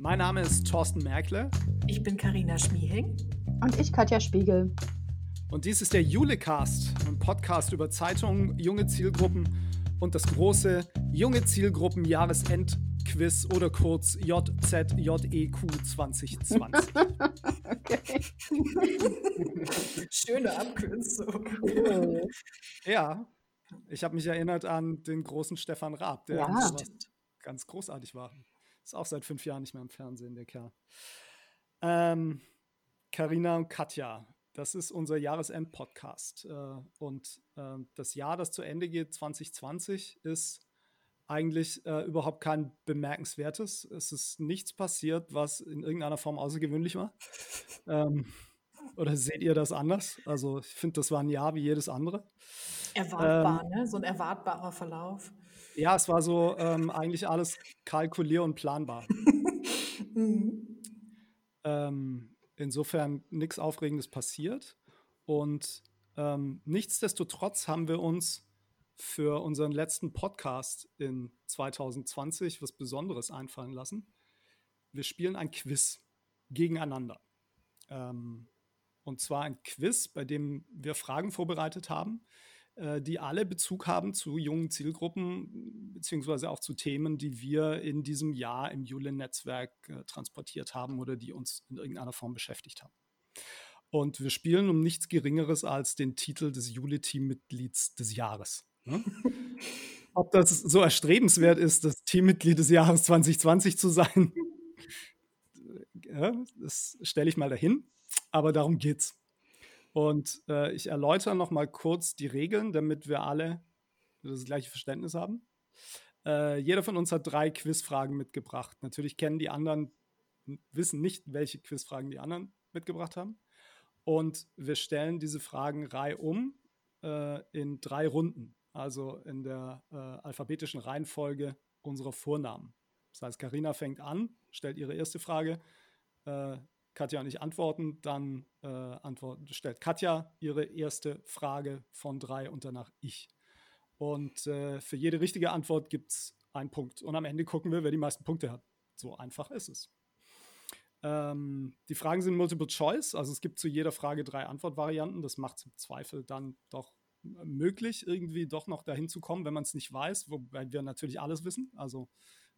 Mein Name ist Thorsten Merkle. Ich bin Karina Schmiehing. Und ich Katja Spiegel. Und dies ist der Julecast, ein Podcast über Zeitungen, junge Zielgruppen und das große junge Zielgruppen Jahresendquiz oder kurz JZJEQ 2020. okay. Schöne Abkürzung. Ja, ich habe mich erinnert an den großen Stefan Raab, der ja. ganz großartig war. Ist auch seit fünf Jahren nicht mehr im Fernsehen, der Kerl. Ähm, Carina und Katja, das ist unser Jahresend-Podcast. Äh, und äh, das Jahr, das zu Ende geht, 2020, ist eigentlich äh, überhaupt kein bemerkenswertes. Es ist nichts passiert, was in irgendeiner Form außergewöhnlich war. ähm, oder seht ihr das anders? Also ich finde, das war ein Jahr wie jedes andere. Erwartbar, ähm, ne? So ein erwartbarer Verlauf. Ja, es war so ähm, eigentlich alles kalkulier- und planbar. mhm. ähm, insofern nichts Aufregendes passiert. Und ähm, nichtsdestotrotz haben wir uns für unseren letzten Podcast in 2020 was Besonderes einfallen lassen. Wir spielen ein Quiz gegeneinander. Ähm, und zwar ein Quiz, bei dem wir Fragen vorbereitet haben, äh, die alle Bezug haben zu jungen Zielgruppen, beziehungsweise auch zu Themen, die wir in diesem Jahr im Jule-Netzwerk äh, transportiert haben oder die uns in irgendeiner Form beschäftigt haben. Und wir spielen um nichts Geringeres als den Titel des Jule-Teammitglieds des Jahres. Ne? Ob das so erstrebenswert ist, das Teammitglied des Jahres 2020 zu sein, ja, das stelle ich mal dahin. Aber darum geht's. Und äh, ich erläutere noch mal kurz die Regeln, damit wir alle das gleiche Verständnis haben. Äh, jeder von uns hat drei Quizfragen mitgebracht. Natürlich kennen die anderen, wissen nicht, welche Quizfragen die anderen mitgebracht haben. Und wir stellen diese Fragen reihum äh, in drei Runden, also in der äh, alphabetischen Reihenfolge unserer Vornamen. Das heißt, Karina fängt an, stellt ihre erste Frage. Äh, Katja und ich antworten, dann äh, antworten, stellt Katja ihre erste Frage von drei und danach ich. Und äh, für jede richtige Antwort gibt es einen Punkt. Und am Ende gucken wir, wer die meisten Punkte hat. So einfach ist es. Ähm, die Fragen sind Multiple Choice, also es gibt zu jeder Frage drei Antwortvarianten. Das macht es im Zweifel dann doch möglich, irgendwie doch noch dahin zu kommen, wenn man es nicht weiß, wobei wir natürlich alles wissen. Also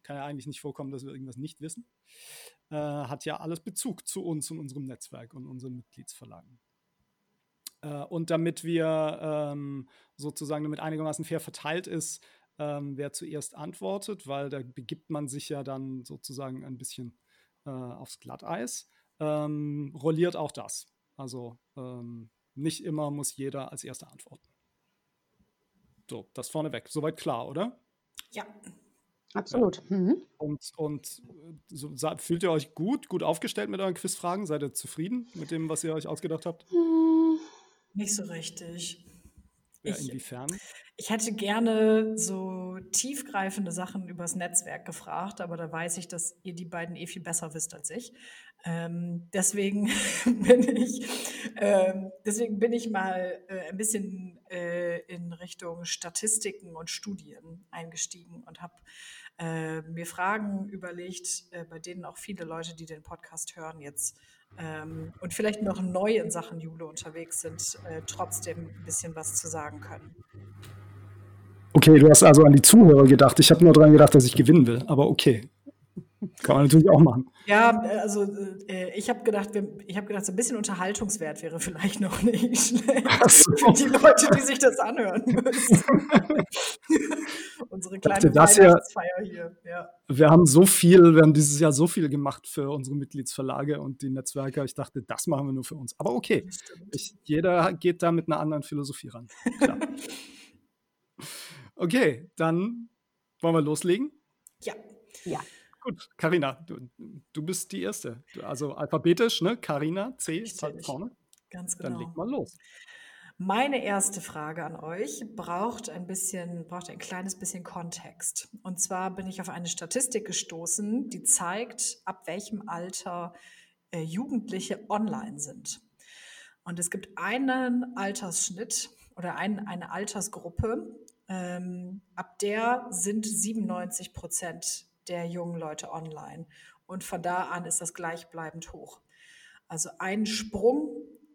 kann ja eigentlich nicht vorkommen, dass wir irgendwas nicht wissen, äh, hat ja alles Bezug zu uns und unserem Netzwerk und unseren Mitgliedsverlagen. Äh, und damit wir ähm, sozusagen, damit einigermaßen fair verteilt ist, ähm, wer zuerst antwortet, weil da begibt man sich ja dann sozusagen ein bisschen äh, aufs Glatteis, ähm, rolliert auch das. Also ähm, nicht immer muss jeder als erster antworten. So, das vorneweg. Soweit klar, oder? Ja. Absolut. Ja. Mhm. Und, und so, fühlt ihr euch gut, gut aufgestellt mit euren Quizfragen? Seid ihr zufrieden mit dem, was ihr euch ausgedacht habt? Hm, nicht so richtig. Ja, ich, inwiefern? Ich hätte gerne so tiefgreifende Sachen übers Netzwerk gefragt, aber da weiß ich, dass ihr die beiden eh viel besser wisst als ich. Ähm, deswegen bin ich, ähm, deswegen bin ich mal äh, ein bisschen äh, in Richtung Statistiken und Studien eingestiegen und habe äh, mir Fragen überlegt, äh, bei denen auch viele Leute, die den Podcast hören, jetzt ähm, und vielleicht noch neu in Sachen Jule unterwegs sind, äh, trotzdem ein bisschen was zu sagen können. Okay, du hast also an die Zuhörer gedacht. Ich habe nur daran gedacht, dass ich gewinnen will. Aber okay. Kann man natürlich auch machen. Ja, also äh, ich habe gedacht, ich habe gedacht, so ein bisschen Unterhaltungswert wäre vielleicht noch nicht schlecht so. für die Leute, die sich das anhören müssen. unsere kleine Weihnachtsfeier hier. Ja. Wir haben so viel, wir haben dieses Jahr so viel gemacht für unsere Mitgliedsverlage und die Netzwerke. Ich dachte, das machen wir nur für uns. Aber okay, ich, jeder geht da mit einer anderen Philosophie ran. Klar. okay, dann wollen wir loslegen? Ja. Ja. Gut, Karina, du, du bist die Erste. Also alphabetisch, ne? Karina, C ist halt vorne. Ganz genau. Dann leg mal los. Meine erste Frage an euch braucht ein bisschen, braucht ein kleines bisschen Kontext. Und zwar bin ich auf eine Statistik gestoßen, die zeigt, ab welchem Alter äh, Jugendliche online sind. Und es gibt einen Altersschnitt oder ein, eine Altersgruppe, ähm, ab der sind 97 Prozent der jungen Leute online. und von da an ist das gleichbleibend hoch. Also ein Sprung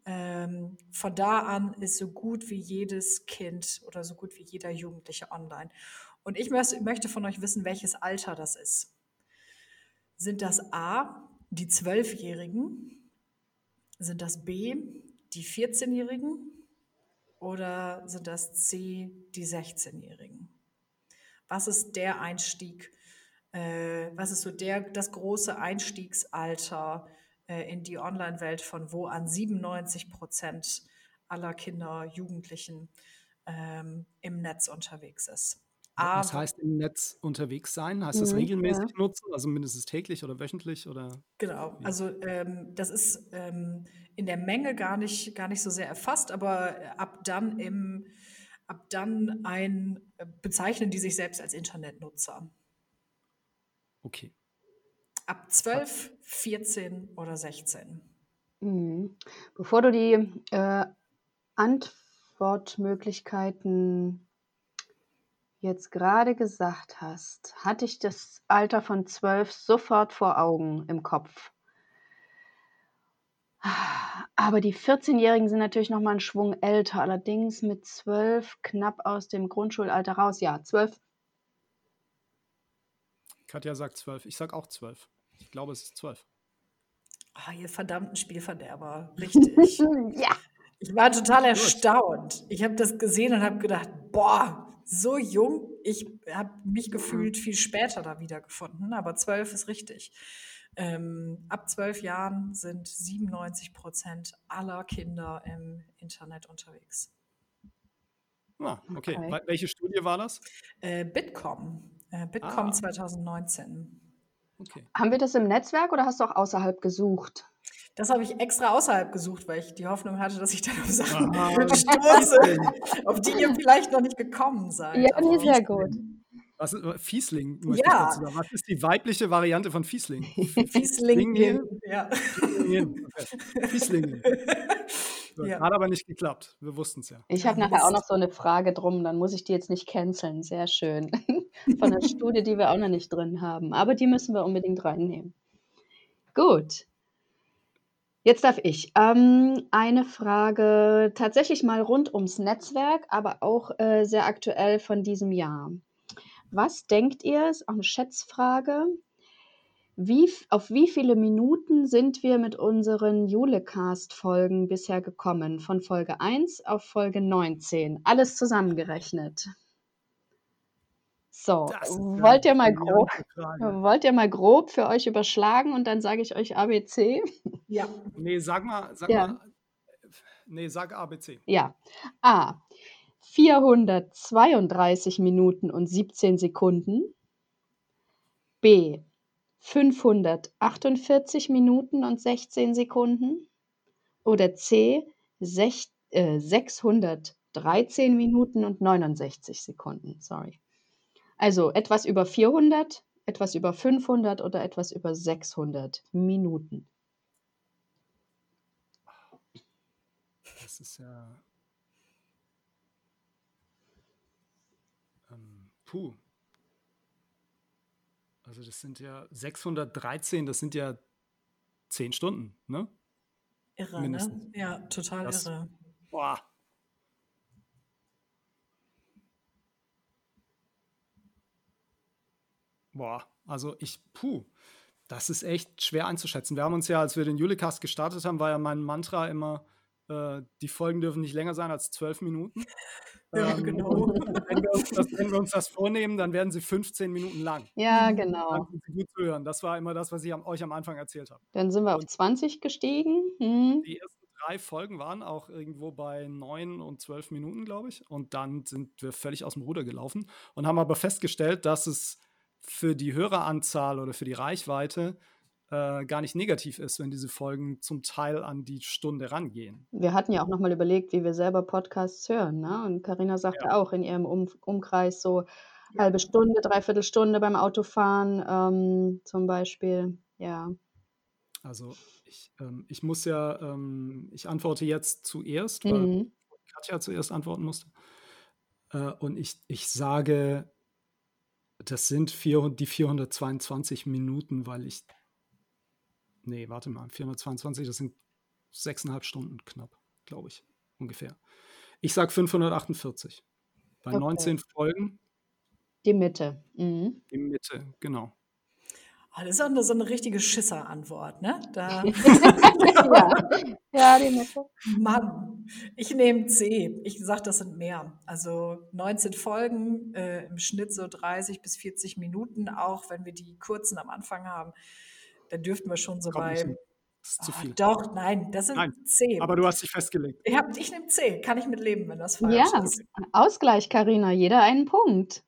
ähm, von da an ist so gut wie jedes Kind oder so gut wie jeder Jugendliche online. Und ich möchte von euch wissen, welches Alter das ist. Sind das A, die Zwölfjährigen? Sind das B, die 14-Jährigen? Oder sind das C, die 16-Jährigen? Was ist der Einstieg? Äh, was ist so der, das große Einstiegsalter äh, in die Online-Welt, von wo an 97 Prozent aller Kinder, Jugendlichen ähm, im Netz unterwegs ist? Aber, Was heißt im Netz unterwegs sein? Heißt das mhm, regelmäßig ja. nutzen, also mindestens täglich oder wöchentlich oder? Genau, also ähm, das ist ähm, in der Menge gar nicht, gar nicht so sehr erfasst, aber ab dann im, ab dann ein äh, bezeichnen die sich selbst als Internetnutzer. Okay. Ab 12, 14 oder 16. Mhm. Bevor du die äh, Antwortmöglichkeiten jetzt gerade gesagt hast, hatte ich das Alter von zwölf sofort vor Augen im Kopf. Aber die 14-Jährigen sind natürlich noch mal einen Schwung älter, allerdings mit zwölf knapp aus dem Grundschulalter raus. Ja, zwölf. Katja sagt zwölf. Ich sag auch zwölf. Ich glaube, es ist zwölf. Ah, ihr verdammten Spielverderber. Richtig. ja. Ich war total erstaunt. Ich habe das gesehen und habe gedacht, boah, so jung. Ich habe mich gefühlt viel später da wiedergefunden, aber zwölf ist richtig. Ähm, ab zwölf Jahren sind 97 Prozent aller Kinder im Internet unterwegs. Ah, okay. okay. Welche Studie war das? Äh, Bitkom. Äh, Bitkom ah. 2019. Okay. Haben wir das im Netzwerk oder hast du auch außerhalb gesucht? Das habe ich extra außerhalb gesucht, weil ich die Hoffnung hatte, dass ich dann auf Sachen ah, stoße, auf die ihr vielleicht noch nicht gekommen seid. Ja, nee, sehr gut. Was ist äh, Fiesling? Ja. Was ist die weibliche Variante von Fiesling? Fieslingin. Ja. Fieslingin. Okay. Fieslingin. So, ja. Hat aber nicht geklappt. Wir wussten es ja. Ich habe nachher auch noch so eine Frage drum, dann muss ich die jetzt nicht canceln. Sehr schön. Von der Studie, die wir auch noch nicht drin haben. Aber die müssen wir unbedingt reinnehmen. Gut. Jetzt darf ich. Ähm, eine Frage tatsächlich mal rund ums Netzwerk, aber auch äh, sehr aktuell von diesem Jahr. Was denkt ihr, ist auch eine Schätzfrage, wie, auf wie viele Minuten sind wir mit unseren Julecast-Folgen bisher gekommen? Von Folge 1 auf Folge 19. Alles zusammengerechnet. So, wollt ihr mal grob, wollt ihr mal grob für euch überschlagen und dann sage ich euch ABC? Ja. Nee, sag mal, sag ja. mal, nee, sag ABC. Ja. A. 432 Minuten und 17 Sekunden. B. 548 Minuten und 16 Sekunden. Oder C. 6, äh, 613 Minuten und 69 Sekunden. Sorry. Also etwas über 400, etwas über 500 oder etwas über 600 Minuten. Das ist ja. Ähm, puh. Also das sind ja 613, das sind ja 10 Stunden, ne? Irre, ne? Mindestens. ne? Ja, total das, irre. Boah. Boah, also ich, puh, das ist echt schwer einzuschätzen. Wir haben uns ja, als wir den Julicast gestartet haben, war ja mein Mantra immer, äh, die Folgen dürfen nicht länger sein als zwölf Minuten. Ja, ähm, genau. Wenn wir, das, wenn wir, uns das, vornehmen, dann werden sie 15 Minuten lang. Ja, genau. Dann sind sie gut zu hören. Das war immer das, was ich am, euch am Anfang erzählt habe. Dann sind wir Und auf 20 gestiegen. Hm. Die ersten drei Folgen waren auch irgendwo bei neun und zwölf Minuten, glaube ich. Und dann sind wir völlig aus dem Ruder gelaufen und haben aber festgestellt, dass es für die Höreranzahl oder für die Reichweite äh, gar nicht negativ ist, wenn diese Folgen zum Teil an die Stunde rangehen. Wir hatten ja auch nochmal überlegt, wie wir selber Podcasts hören. Ne? Und Karina sagte ja. auch in ihrem um Umkreis so ja. halbe Stunde, dreiviertel Stunde beim Autofahren ähm, zum Beispiel. Ja. Also ich, ähm, ich muss ja, ähm, ich antworte jetzt zuerst, weil mhm. Katja zuerst antworten musste. Äh, und ich, ich sage das sind vier, die 422 Minuten, weil ich nee, warte mal, 422, das sind sechseinhalb Stunden knapp, glaube ich, ungefähr. Ich sage 548. Bei okay. 19 Folgen. Die Mitte. Mhm. Die Mitte, genau. Oh, das ist auch so eine richtige Schisser-Antwort, ne? Da. ja. ja, die Mitte. Mann, ich nehme C. Ich sage, das sind mehr. Also 19 Folgen, äh, im Schnitt so 30 bis 40 Minuten, auch wenn wir die kurzen am Anfang haben. Dann dürften wir schon so Kommt bei das ist zu ah, viel. doch, nein, das sind nein, 10. Aber du hast dich festgelegt. Ich, hab, ich nehme 10. Kann ich mit leben, wenn das falsch ja, ist. Ausgleich, Karina. Jeder einen Punkt.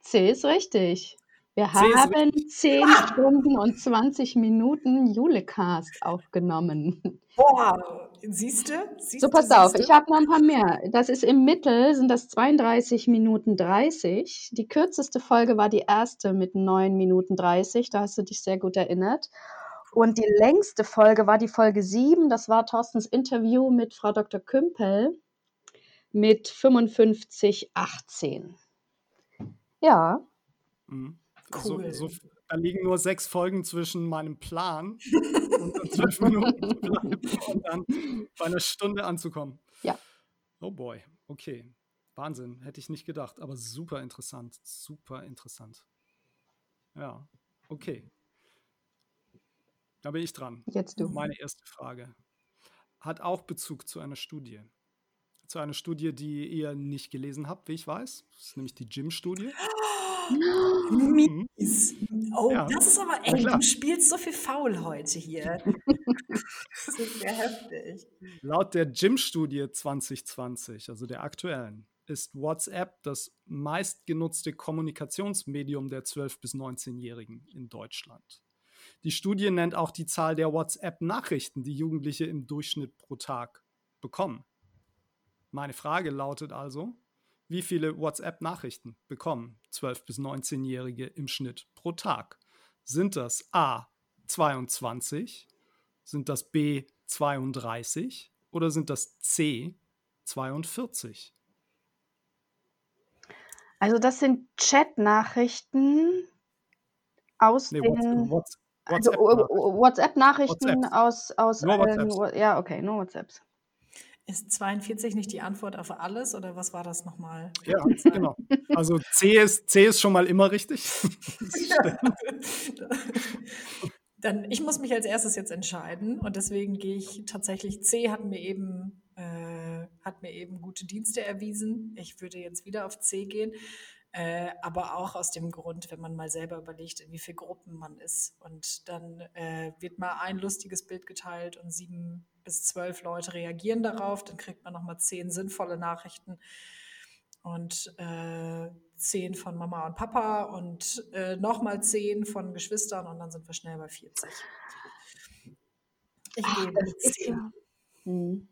C ist richtig. Wir C haben 10 Stunden und 20 Minuten Julecast aufgenommen. Boah, siehst du? So, pass auf, ich habe noch ein paar mehr. Das ist im Mittel, sind das 32 Minuten 30. Die kürzeste Folge war die erste mit 9 Minuten 30. Da hast du dich sehr gut erinnert. Und die längste Folge war die Folge 7. Das war Thorstens Interview mit Frau Dr. Kümpel mit 55,18. Ja. Mhm. Cool. So, so, da liegen nur sechs Folgen zwischen meinem Plan und zwölf Minuten und dann bei einer Stunde anzukommen. Ja. Oh boy, okay. Wahnsinn, hätte ich nicht gedacht, aber super interessant, super interessant. Ja, okay. Da bin ich dran. Jetzt du. Meine erste Frage. Hat auch Bezug zu einer Studie. Zu einer Studie, die ihr nicht gelesen habt, wie ich weiß. Das ist nämlich die Gym-Studie. Mies. Oh, ja. das ist aber ey, du spielst so viel faul heute hier. das ist sehr heftig. Laut der Gym-Studie 2020, also der aktuellen, ist WhatsApp das meistgenutzte Kommunikationsmedium der 12- bis 19-Jährigen in Deutschland. Die Studie nennt auch die Zahl der WhatsApp-Nachrichten, die Jugendliche im Durchschnitt pro Tag bekommen. Meine Frage lautet also, wie viele WhatsApp-Nachrichten bekommen 12- bis 19-Jährige im Schnitt pro Tag? Sind das A 22, sind das B 32 oder sind das C 42? Also das sind Chat-Nachrichten aus nee, den WhatsApp, also WhatsApp-Nachrichten WhatsApp aus, aus nur allen, ja, okay, nur WhatsApps. Ist 42 nicht die Antwort auf alles oder was war das nochmal? Ja, genau. Also C ist, C ist schon mal immer richtig. Dann, ich muss mich als erstes jetzt entscheiden und deswegen gehe ich tatsächlich, C hat mir eben, äh, hat mir eben gute Dienste erwiesen. Ich würde jetzt wieder auf C gehen. Äh, aber auch aus dem Grund, wenn man mal selber überlegt, in wie viele Gruppen man ist. Und dann äh, wird mal ein lustiges Bild geteilt und sieben bis zwölf Leute reagieren darauf. Dann kriegt man nochmal zehn sinnvolle Nachrichten und äh, zehn von Mama und Papa und äh, nochmal zehn von Geschwistern und dann sind wir schnell bei 40. Ich gebe zehn. Ja. Hm.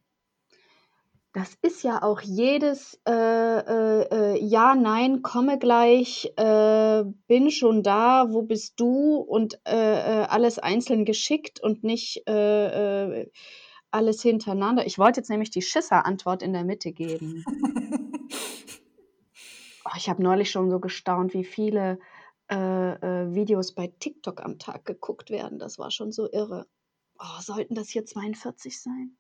Das ist ja auch jedes äh, äh, äh, Ja, Nein, komme gleich, äh, bin schon da, wo bist du und äh, äh, alles einzeln geschickt und nicht alles hintereinander. Ich wollte jetzt nämlich die Schisser-Antwort in der Mitte geben. oh, ich habe neulich schon so gestaunt, wie viele Videos bei TikTok am Tag geguckt werden. Das war schon so irre. Oh, sollten das hier 42 sein?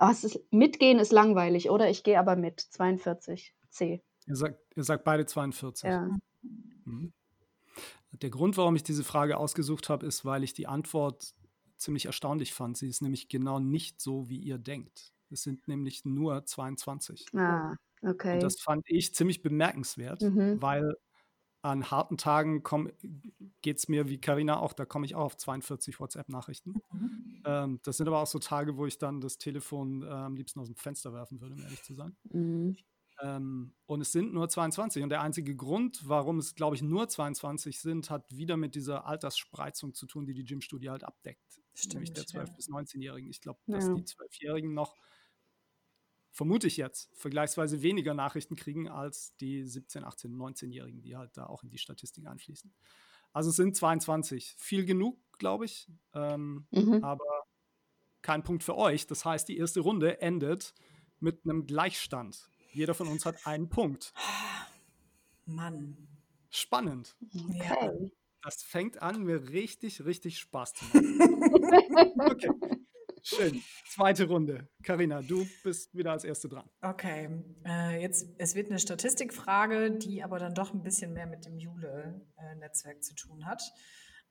Oh, es ist, mitgehen ist langweilig, oder? Ich gehe aber mit. 42 C. Ihr sagt, ihr sagt beide 42. Ja. Mhm. Der Grund, warum ich diese Frage ausgesucht habe, ist, weil ich die Antwort ziemlich erstaunlich fand. Sie ist nämlich genau nicht so, wie ihr denkt. Es sind nämlich nur 22. Ah, okay. Und das fand ich ziemlich bemerkenswert, mhm. weil an harten Tagen geht es mir wie Karina auch, da komme ich auch auf 42 WhatsApp-Nachrichten. Mhm. Ähm, das sind aber auch so Tage, wo ich dann das Telefon äh, am liebsten aus dem Fenster werfen würde, um ehrlich zu sein. Mhm. Ähm, und es sind nur 22. Und der einzige Grund, warum es, glaube ich, nur 22 sind, hat wieder mit dieser Altersspreizung zu tun, die die Gym-Studie halt abdeckt. Stimmt, nämlich der 12- ja. bis 19-Jährigen. Ich glaube, dass ja. die 12-Jährigen noch vermute ich jetzt, vergleichsweise weniger Nachrichten kriegen als die 17, 18, 19-Jährigen, die halt da auch in die Statistik einfließen. Also es sind 22. Viel genug, glaube ich, ähm, mhm. aber kein Punkt für euch. Das heißt, die erste Runde endet mit einem Gleichstand. Jeder von uns hat einen Punkt. Mann. Spannend. Okay. Das fängt an, mir richtig, richtig Spaß zu machen. okay. Schön. Zweite Runde. Karina, du bist wieder als Erste dran. Okay. Äh, jetzt, es wird eine Statistikfrage, die aber dann doch ein bisschen mehr mit dem Jule-Netzwerk zu tun hat.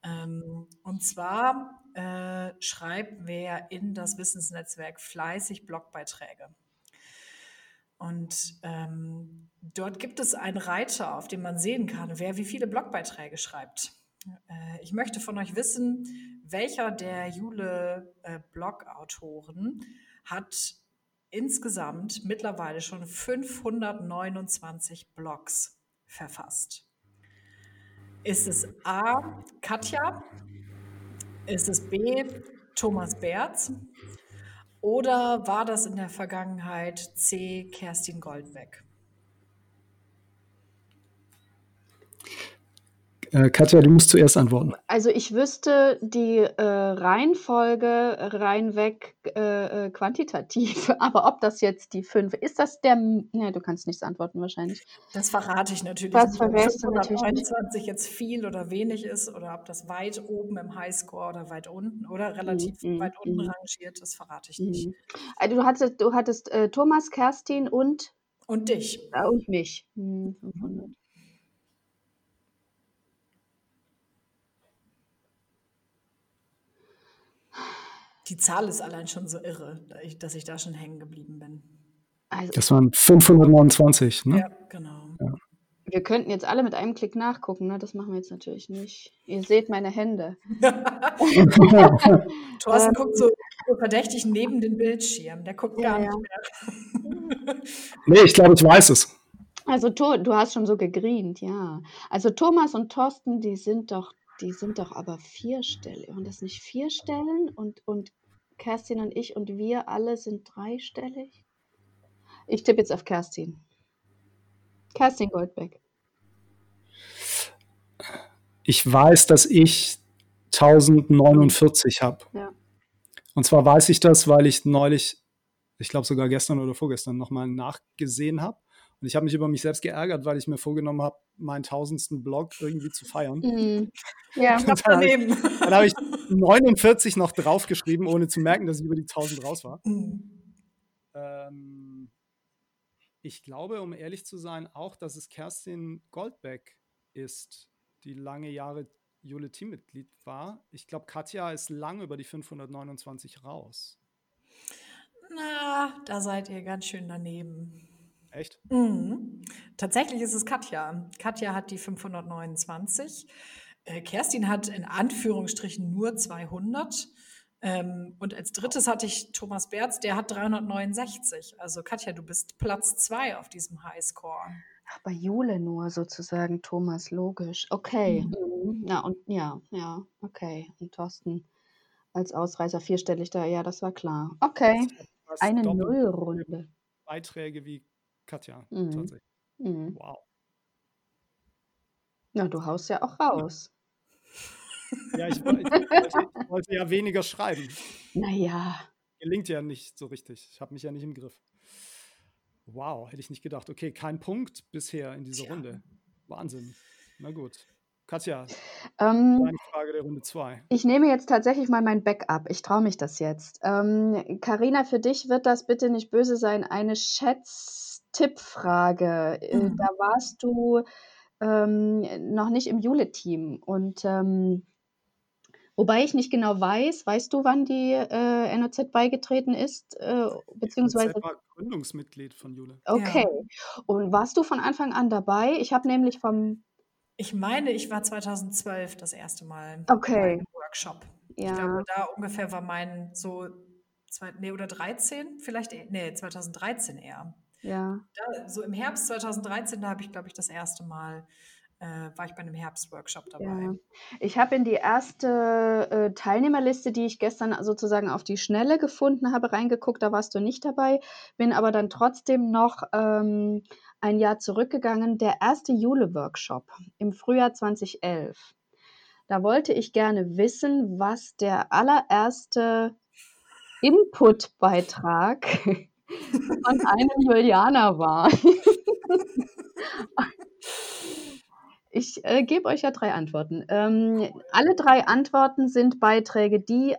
Ähm, und zwar äh, schreibt wer in das Wissensnetzwerk fleißig Blogbeiträge. Und ähm, dort gibt es einen Reiter, auf dem man sehen kann, wer wie viele Blogbeiträge schreibt. Äh, ich möchte von euch wissen, welcher der Jule-Blog-Autoren hat insgesamt mittlerweile schon 529 Blogs verfasst. Ist es A. Katja? Ist es B. Thomas Berz? Oder war das in der Vergangenheit C. Kerstin Goldbeck? Äh, Katja, du musst zuerst antworten. Also ich wüsste die äh, Reihenfolge reinweg äh, äh quantitativ, aber ob das jetzt die fünf, ist das der, ne, du kannst nichts antworten wahrscheinlich. Das verrate ich natürlich das nicht, ob 521 jetzt viel oder wenig ist oder ob das weit oben im Highscore oder weit unten oder relativ mm, weit unten mm. rangiert, das verrate ich nicht. Also du hattest, du hattest äh, Thomas, Kerstin und? Und dich. und mich. Hm, 500. Die Zahl ist allein schon so irre, dass ich da schon hängen geblieben bin. Also, das waren 529, ne? Ja, genau. Ja. Wir könnten jetzt alle mit einem Klick nachgucken, ne? das machen wir jetzt natürlich nicht. Ihr seht meine Hände. Thorsten guckt so, so, verdächtig neben den Bildschirm. Der guckt ja, gar nicht mehr. nee, ich glaube, ich weiß es. Also du hast schon so gegrient, ja. Also Thomas und Thorsten, die sind doch, die sind doch aber vierstellig. Und das nicht vier Stellen und, und Kerstin und ich und wir alle sind dreistellig. Ich tippe jetzt auf Kerstin. Kerstin Goldbeck. Ich weiß, dass ich 1049 habe. Ja. Und zwar weiß ich das, weil ich neulich, ich glaube sogar gestern oder vorgestern nochmal nachgesehen habe. Und ich habe mich über mich selbst geärgert, weil ich mir vorgenommen habe, meinen tausendsten Blog irgendwie zu feiern. Mm. Ja, knapp daneben. Dann habe ich 49 noch draufgeschrieben, ohne zu merken, dass ich über die 1000 raus war. Mm. Ähm, ich glaube, um ehrlich zu sein, auch, dass es Kerstin Goldbeck ist, die lange Jahre Jule-Teammitglied war. Ich glaube, Katja ist lang über die 529 raus. Na, da seid ihr ganz schön daneben. Echt? Mhm. Tatsächlich ist es Katja. Katja hat die 529. Äh, Kerstin hat in Anführungsstrichen nur 200. Ähm, und als drittes hatte ich Thomas Berz, der hat 369. Also Katja, du bist Platz zwei auf diesem Highscore. Ach, bei Jule nur sozusagen, Thomas, logisch. Okay. Mhm. Ja, und ja, ja, okay. Und Thorsten als Ausreißer vierstellig da, ja, das war klar. Okay. Eine Nullrunde. Beiträge wie Katja, mhm. tatsächlich. Mhm. Wow. Na, du haust ja auch raus. Ja, ich, ich, wollte, ich, wollte, ja weniger schreiben. Naja. Gelingt ja nicht so richtig. Ich habe mich ja nicht im Griff. Wow, hätte ich nicht gedacht. Okay, kein Punkt bisher in dieser Tja. Runde. Wahnsinn. Na gut. Katja, ähm, deine Frage der Runde 2. Ich nehme jetzt tatsächlich mal mein Backup. Ich traue mich das jetzt. Karina, ähm, für dich wird das bitte nicht böse sein. Eine Schätz-Tipp-Frage. Äh, mhm. Da warst du ähm, noch nicht im Jule-Team. Und ähm, wobei ich nicht genau weiß, weißt du, wann die äh, NOZ beigetreten ist? Äh, beziehungsweise. NOZ war Gründungsmitglied von Jule. Okay. Ja. Und warst du von Anfang an dabei? Ich habe nämlich vom ich meine, ich war 2012 das erste Mal okay. im Workshop. Ja. Ich glaube, da ungefähr war mein so, zwei, nee, oder 13, vielleicht, nee, 2013 eher. Ja. Da, so im Herbst 2013, da habe ich, glaube ich, das erste Mal äh, war ich bei einem Herbstworkshop dabei. Ja. Ich habe in die erste äh, Teilnehmerliste, die ich gestern sozusagen auf die Schnelle gefunden habe, reingeguckt. Da warst du nicht dabei, bin aber dann trotzdem noch ähm, ein Jahr zurückgegangen, der erste Jule-Workshop im Frühjahr 2011. Da wollte ich gerne wissen, was der allererste Input-Beitrag von einem Julianer war. ich äh, gebe euch ja drei Antworten. Ähm, alle drei Antworten sind Beiträge, die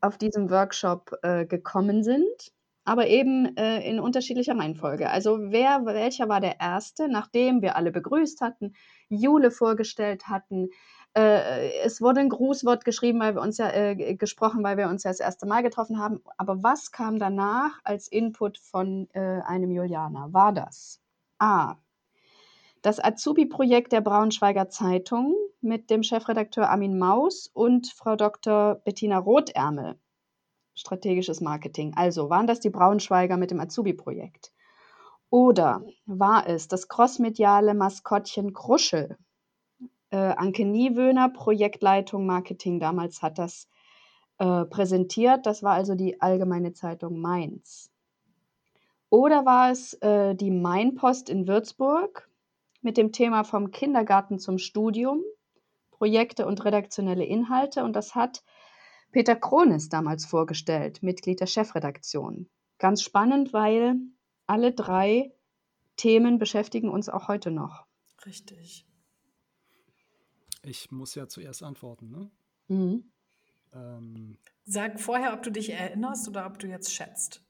auf diesem Workshop äh, gekommen sind, aber eben äh, in unterschiedlicher Reihenfolge. Also wer, welcher war der erste, nachdem wir alle begrüßt hatten, Jule vorgestellt hatten, äh, es wurde ein Grußwort geschrieben, weil wir uns ja äh, gesprochen, weil wir uns ja das erste Mal getroffen haben. Aber was kam danach als Input von äh, einem Julianer? War das A. Das Azubi-Projekt der Braunschweiger Zeitung mit dem Chefredakteur Armin Maus und Frau Dr. Bettina Rothärmel. Strategisches Marketing. Also waren das die Braunschweiger mit dem Azubi-Projekt? Oder war es das crossmediale Maskottchen Kruschel äh, Anke Niewöhner, Projektleitung Marketing, damals hat das äh, präsentiert. Das war also die Allgemeine Zeitung Mainz. Oder war es äh, die Mainpost in Würzburg mit dem Thema vom Kindergarten zum Studium, Projekte und redaktionelle Inhalte. Und das hat Peter Kronis damals vorgestellt, Mitglied der Chefredaktion. Ganz spannend, weil alle drei Themen beschäftigen uns auch heute noch. Richtig. Ich muss ja zuerst antworten, ne? Mhm. Ähm, Sag vorher, ob du dich erinnerst oder ob du jetzt schätzt.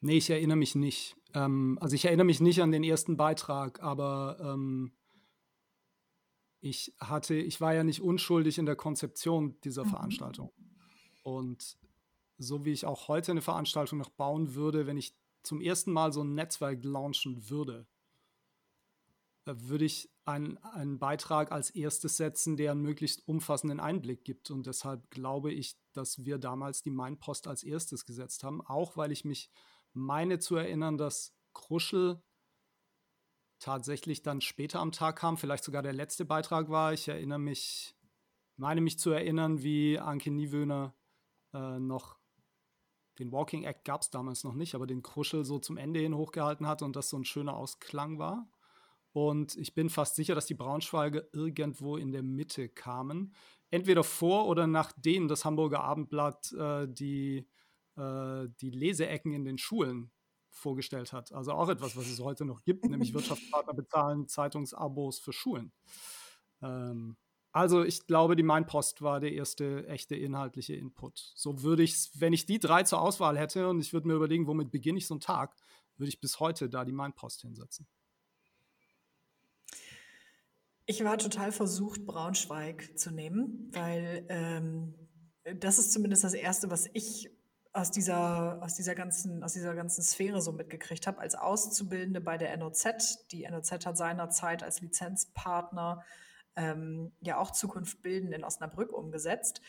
Nee, ich erinnere mich nicht. Ähm, also ich erinnere mich nicht an den ersten Beitrag, aber ähm, ich hatte, ich war ja nicht unschuldig in der Konzeption dieser mhm. Veranstaltung. Und so wie ich auch heute eine Veranstaltung noch bauen würde, wenn ich zum ersten Mal so ein Netzwerk launchen würde, würde ich einen, einen Beitrag als erstes setzen, der einen möglichst umfassenden Einblick gibt. Und deshalb glaube ich, dass wir damals die Mainpost als erstes gesetzt haben, auch weil ich mich meine zu erinnern, dass Kruschel tatsächlich dann später am Tag kam, vielleicht sogar der letzte Beitrag war. Ich erinnere mich, meine mich zu erinnern, wie Anke Niewöhner äh, noch den Walking Act gab es damals noch nicht, aber den Kruschel so zum Ende hin hochgehalten hat und das so ein schöner Ausklang war. Und ich bin fast sicher, dass die Braunschweiger irgendwo in der Mitte kamen. Entweder vor oder nachdem das Hamburger Abendblatt äh, die, äh, die Leseecken in den Schulen vorgestellt hat. Also auch etwas, was es heute noch gibt, nämlich Wirtschaftspartner bezahlen Zeitungsabos für Schulen. Ähm, also ich glaube, die Mainpost war der erste echte inhaltliche Input. So würde ich, wenn ich die drei zur Auswahl hätte und ich würde mir überlegen, womit beginne ich so einen Tag, würde ich bis heute da die Mainpost hinsetzen. Ich war total versucht, Braunschweig zu nehmen, weil ähm, das ist zumindest das Erste, was ich aus dieser, aus dieser, ganzen, aus dieser ganzen Sphäre so mitgekriegt habe, als Auszubildende bei der NOZ. Die NOZ hat seinerzeit als Lizenzpartner ähm, ja auch Zukunft bilden in Osnabrück umgesetzt.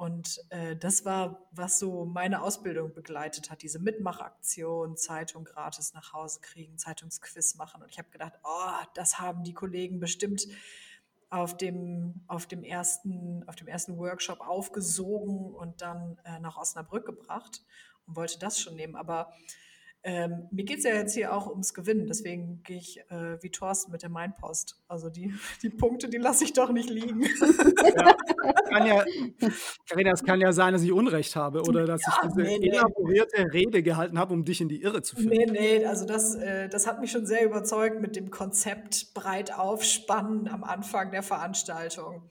Und äh, das war, was so meine Ausbildung begleitet hat, diese Mitmachaktion, Zeitung gratis nach Hause kriegen, Zeitungsquiz machen. Und ich habe gedacht, oh, das haben die Kollegen bestimmt auf dem, auf dem, ersten, auf dem ersten Workshop aufgesogen und dann äh, nach Osnabrück gebracht und wollte das schon nehmen. Aber ähm, mir geht es ja jetzt hier auch ums Gewinnen, deswegen gehe ich äh, wie Thorsten mit der Mainpost. Also die, die Punkte, die lasse ich doch nicht liegen. Ja, kann ja, Carina, es kann ja sein, dass ich Unrecht habe oder dass ja, ich diese nee, nee. elaborierte Rede gehalten habe, um dich in die Irre zu führen. Nee, nee, also das, äh, das hat mich schon sehr überzeugt mit dem Konzept breit aufspannen am Anfang der Veranstaltung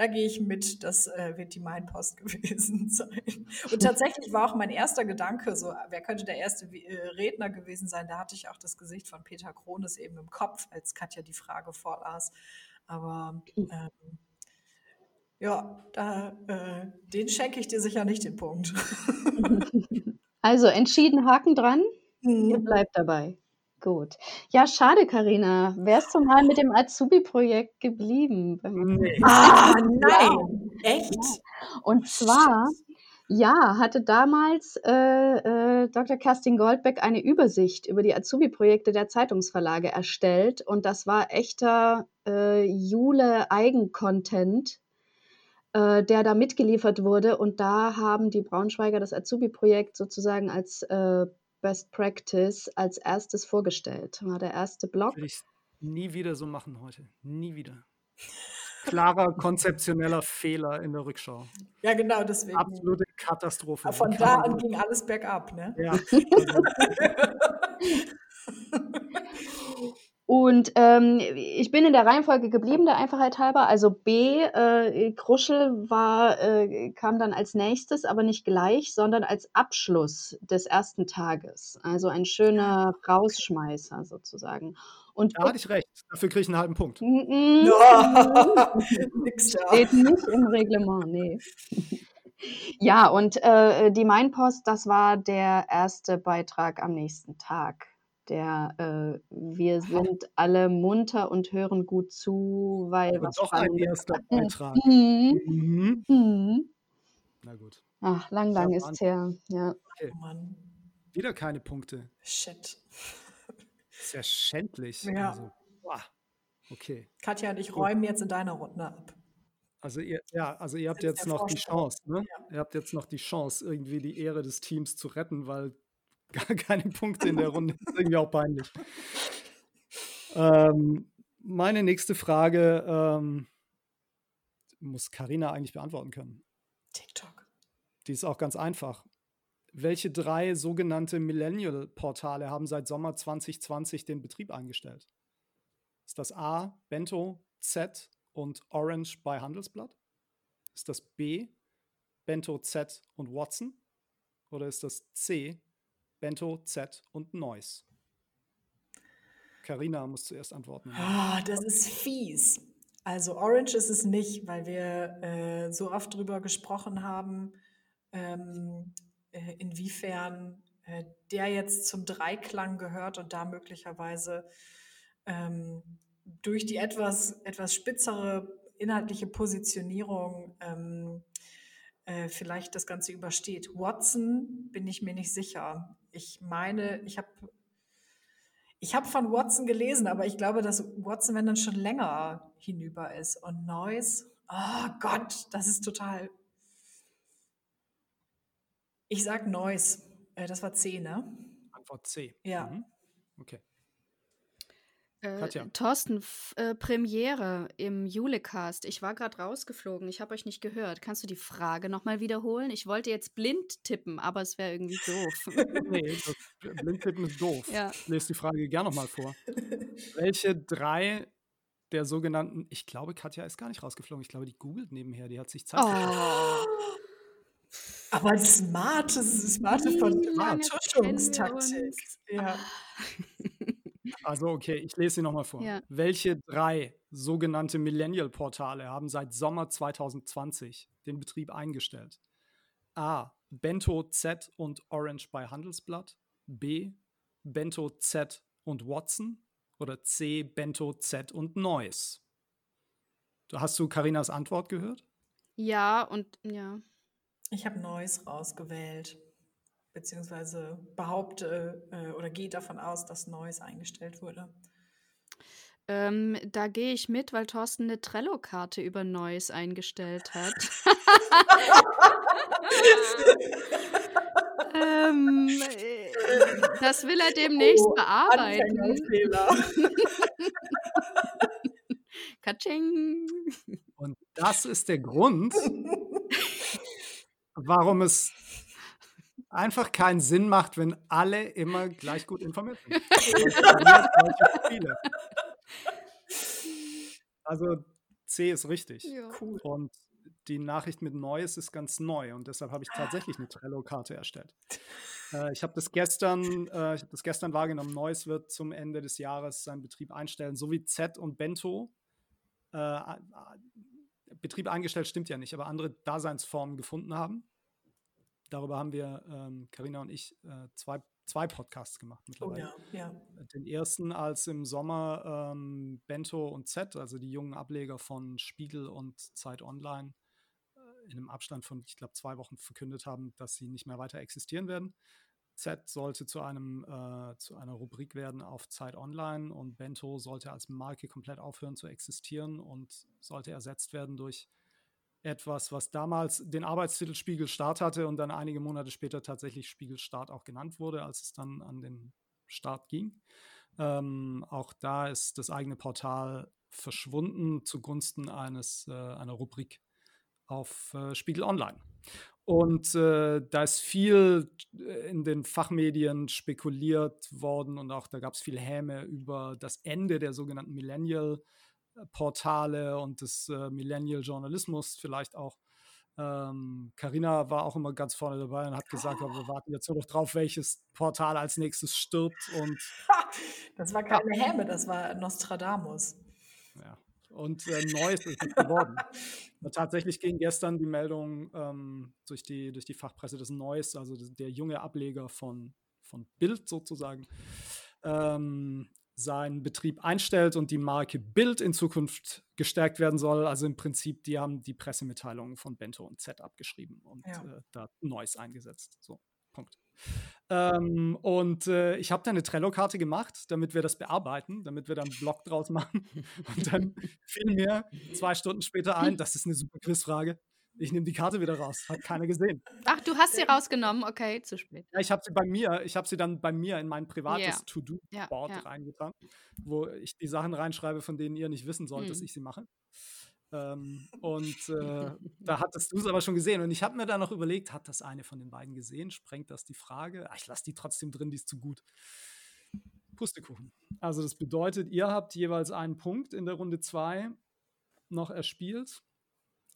da gehe ich mit, das äh, wird die Mainpost gewesen sein. Und tatsächlich war auch mein erster Gedanke, so, wer könnte der erste äh, Redner gewesen sein? Da hatte ich auch das Gesicht von Peter Krones eben im Kopf, als Katja die Frage vorlas. Aber ähm, ja, da, äh, den schenke ich dir sicher nicht den Punkt. Also entschieden Haken dran. Mhm. Ihr bleibt dabei. Gut. Ja, schade, Karina. Wärst du mal mit dem Azubi-Projekt geblieben? Nee. Ah, nein. Ja. Echt? Und zwar, ja, hatte damals äh, äh, Dr. Kerstin Goldbeck eine Übersicht über die Azubi-Projekte der Zeitungsverlage erstellt. Und das war echter äh, Jule-Eigencontent, äh, der da mitgeliefert wurde. Und da haben die Braunschweiger das Azubi-Projekt sozusagen als äh, Best Practice als erstes vorgestellt. War der erste Blog. Würde ich nie wieder so machen heute. Nie wieder. Klarer konzeptioneller Fehler in der Rückschau. Ja, genau, deswegen. Absolute Katastrophe. Von da an ging alles bergab, ne? Ja. Und ähm, ich bin in der Reihenfolge geblieben, der Einfachheit halber. Also B, äh, Kruschel war, äh, kam dann als nächstes, aber nicht gleich, sondern als Abschluss des ersten Tages. Also ein schöner Rausschmeißer sozusagen. Und da hatte ich recht. Dafür kriege ich einen halben Punkt. Mm -mm. Ja. Steht nicht im Reglement, nee. Ja, und äh, die Mainpost, das war der erste Beitrag am nächsten Tag der äh, Wir sind alle munter und hören gut zu, weil und was doch ein erster Beitrag. Mhm. Mhm. Mhm. Na gut. Ach, lang, lang ist es her. Ja. Okay. Oh Wieder keine Punkte. Shit. Ist ja schändlich. Ja. Also, okay. Katja und ich räumen jetzt in deiner Runde ab. Also ihr, ja, also ihr habt jetzt noch die Chance, ne? Ja. Ihr habt jetzt noch die Chance, irgendwie die Ehre des Teams zu retten, weil gar keine Punkte in der Runde. Das ist irgendwie auch peinlich. Ähm, meine nächste Frage ähm, muss Karina eigentlich beantworten können. TikTok. Die ist auch ganz einfach. Welche drei sogenannte Millennial-Portale haben seit Sommer 2020 den Betrieb eingestellt? Ist das A, Bento, Z und Orange bei Handelsblatt? Ist das B, Bento, Z und Watson? Oder ist das C, Bento, Z und Noise. Carina muss zuerst antworten. Oh, das ist fies. Also Orange ist es nicht, weil wir äh, so oft drüber gesprochen haben, ähm, äh, inwiefern äh, der jetzt zum Dreiklang gehört und da möglicherweise ähm, durch die etwas, etwas spitzere inhaltliche Positionierung ähm, äh, vielleicht das Ganze übersteht. Watson bin ich mir nicht sicher. Ich meine, ich habe ich habe von Watson gelesen, aber ich glaube, dass Watson, wenn dann schon länger hinüber ist. Und Noise, oh Gott, das ist total. Ich sag Noise. Äh, das war C, ne? Antwort C. Ja. Mhm. Okay. Äh, Thorsten, äh, Premiere im Julecast. Ich war gerade rausgeflogen. Ich habe euch nicht gehört. Kannst du die Frage nochmal wiederholen? Ich wollte jetzt blind tippen, aber es wäre irgendwie doof. nee, blind tippen ist doof. Ja. Ich lese die Frage gerne nochmal vor. Welche drei der sogenannten, ich glaube, Katja ist gar nicht rausgeflogen. Ich glaube, die googelt nebenher. Die hat sich Zeit oh. Aber smarte, smarte Vertuschungstaktik. Ja. Also, okay, ich lese sie nochmal vor. Ja. Welche drei sogenannte Millennial-Portale haben seit Sommer 2020 den Betrieb eingestellt? A. Bento Z und Orange bei Handelsblatt. B. Bento Z und Watson. Oder C. Bento Z und Noise. Hast du Karinas Antwort gehört? Ja, und ja. Ich habe Noise rausgewählt beziehungsweise behaupte äh, oder gehe davon aus, dass Neues eingestellt wurde. Ähm, da gehe ich mit, weil Thorsten eine Trello-Karte über Neues eingestellt hat. ähm, äh, das will er demnächst oh, bearbeiten. Katsching. Und das ist der Grund, warum es einfach keinen Sinn macht, wenn alle immer gleich gut informiert sind. also C ist richtig. Ja. Cool. Und die Nachricht mit Neues ist ganz neu und deshalb habe ich tatsächlich eine Trello-Karte erstellt. Äh, ich habe das gestern, äh, ich habe das gestern wahrgenommen. Neues wird zum Ende des Jahres seinen Betrieb einstellen, so wie Z und Bento. Äh, Betrieb eingestellt stimmt ja nicht, aber andere Daseinsformen gefunden haben. Darüber haben wir, Karina ähm, und ich, äh, zwei, zwei Podcasts gemacht oh mittlerweile. Oh ja, ja. Den ersten als im Sommer ähm, Bento und Z, also die jungen Ableger von Spiegel und Zeit Online, äh, in einem Abstand von, ich glaube, zwei Wochen verkündet haben, dass sie nicht mehr weiter existieren werden. Z sollte zu einem äh, zu einer Rubrik werden auf Zeit Online und Bento sollte als Marke komplett aufhören zu existieren und sollte ersetzt werden durch etwas, was damals den Arbeitstitel Spiegel Start hatte und dann einige Monate später tatsächlich Spiegel Start auch genannt wurde, als es dann an den Start ging. Ähm, auch da ist das eigene Portal verschwunden zugunsten eines, äh, einer Rubrik auf äh, Spiegel Online. Und äh, da ist viel äh, in den Fachmedien spekuliert worden und auch da gab es viel Häme über das Ende der sogenannten Millennial-Portale und des äh, Millennial-Journalismus vielleicht auch. Karina ähm, war auch immer ganz vorne dabei und hat gesagt, oh. wir warten jetzt nur noch drauf, welches Portal als nächstes stirbt. Und das war keine ja. Häme, das war Nostradamus. Ja, und äh, Neues ist es geworden. Tatsächlich ging gestern die Meldung ähm, durch, die, durch die Fachpresse des Neues, also der junge Ableger von, von Bild sozusagen, ähm, seinen Betrieb einstellt und die Marke Bild in Zukunft gestärkt werden soll. Also im Prinzip, die haben die Pressemitteilungen von Bento und Z abgeschrieben und ja. äh, da Neues eingesetzt. So, Punkt. Ähm, und äh, ich habe da eine Trello-Karte gemacht, damit wir das bearbeiten, damit wir da einen Blog draus machen. Und dann fiel mir zwei Stunden später ein, das ist eine super Quizfrage. Ich nehme die Karte wieder raus. Hat keiner gesehen. Ach, du hast sie rausgenommen. Okay, zu spät. Ja, ich habe sie bei mir, ich habe sie dann bei mir in mein privates yeah. To-Do-Board yeah, yeah. reingetan, wo ich die Sachen reinschreibe, von denen ihr nicht wissen sollt, hm. dass ich sie mache. Ähm, und äh, da hattest du es aber schon gesehen. Und ich habe mir da noch überlegt, hat das eine von den beiden gesehen? Sprengt das die Frage? Ach, ich lasse die trotzdem drin, die ist zu gut. Pustekuchen. Also das bedeutet, ihr habt jeweils einen Punkt in der Runde 2 noch erspielt,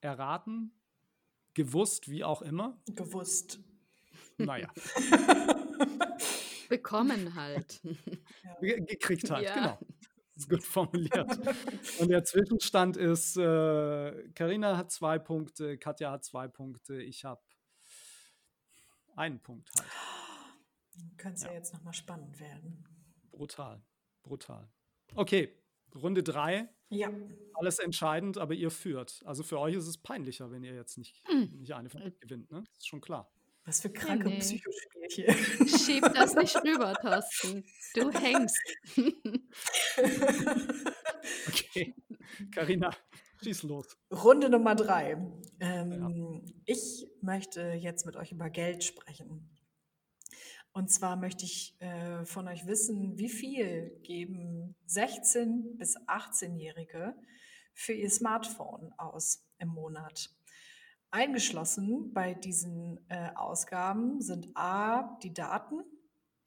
erraten, gewusst, wie auch immer. Gewusst. Naja. Bekommen halt. Ja. Gekriegt halt, ja. genau ist gut formuliert. Und der Zwischenstand ist, Karina äh, hat zwei Punkte, Katja hat zwei Punkte, ich habe einen Punkt halt. Könnte es ja. ja jetzt nochmal spannend werden. Brutal, brutal. Okay, Runde drei. Ja. Alles entscheidend, aber ihr führt. Also für euch ist es peinlicher, wenn ihr jetzt nicht, hm. nicht eine von euch gewinnt, ne? Das ist schon klar. Was für kranke nee, nee. Psychospielchen. Schieb das nicht rüber, Thorsten. Du hängst. okay. Karina, schieß los. Runde Nummer drei. Ähm, ja. Ich möchte jetzt mit euch über Geld sprechen. Und zwar möchte ich äh, von euch wissen, wie viel geben 16- bis 18-Jährige für ihr Smartphone aus im Monat? Eingeschlossen bei diesen äh, Ausgaben sind A, die Daten,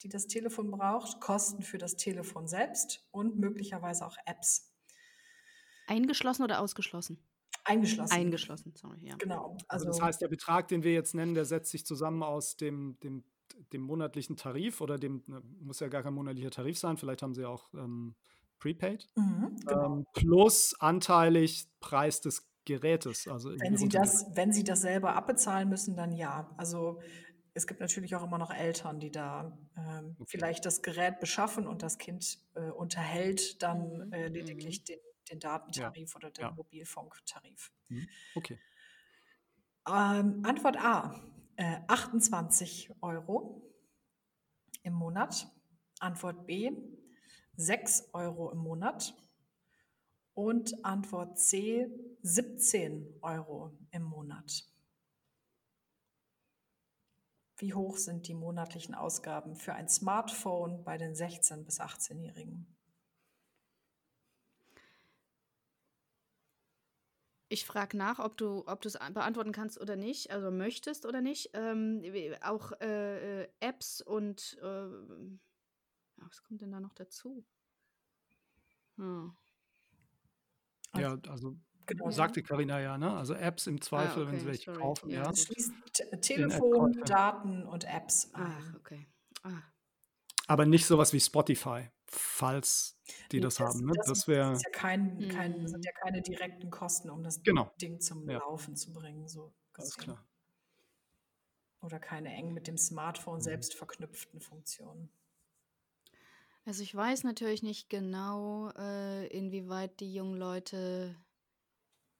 die das Telefon braucht, Kosten für das Telefon selbst und möglicherweise auch Apps. Eingeschlossen oder ausgeschlossen? Eingeschlossen. Eingeschlossen, sorry, ja. Genau. Also, also das heißt, der Betrag, den wir jetzt nennen, der setzt sich zusammen aus dem, dem, dem monatlichen Tarif oder dem, muss ja gar kein monatlicher Tarif sein, vielleicht haben sie auch ähm, Prepaid, mhm, genau. ähm, plus anteilig Preis des Gerätes. Also wenn Sie, das, wenn Sie das selber abbezahlen müssen, dann ja. Also es gibt natürlich auch immer noch Eltern, die da ähm, okay. vielleicht das Gerät beschaffen und das Kind äh, unterhält dann mhm. äh, lediglich mhm. den, den, Datentarif ja. oder den ja. Mobilfunktarif. Mhm. Okay. Ähm, Antwort A, äh, 28 Euro im Monat. Antwort B, 6 Euro im Monat. Und Antwort C, 17 Euro im Monat. Wie hoch sind die monatlichen Ausgaben für ein Smartphone bei den 16- bis 18-Jährigen? Ich frage nach, ob du ob es beantworten kannst oder nicht, also möchtest oder nicht. Ähm, auch äh, äh Apps und äh, was kommt denn da noch dazu? Hm. Ja, also genau. sagte Karina ja, ne? Also Apps im ah, Zweifel, ah, okay, wenn sie welche sorry. kaufen, ja. ja. Schließt Telefon, Daten und Apps ein. Ach, okay. Ah. Aber nicht sowas wie Spotify, falls die nee, das, das, haben. Ne? Das, das wäre. Ja kein, kein, mhm. sind ja keine direkten Kosten, um das genau. Ding zum ja. Laufen zu bringen. So Alles klar. Oder keine eng mit dem Smartphone mhm. selbst verknüpften Funktionen. Also ich weiß natürlich nicht genau, äh, inwieweit die jungen Leute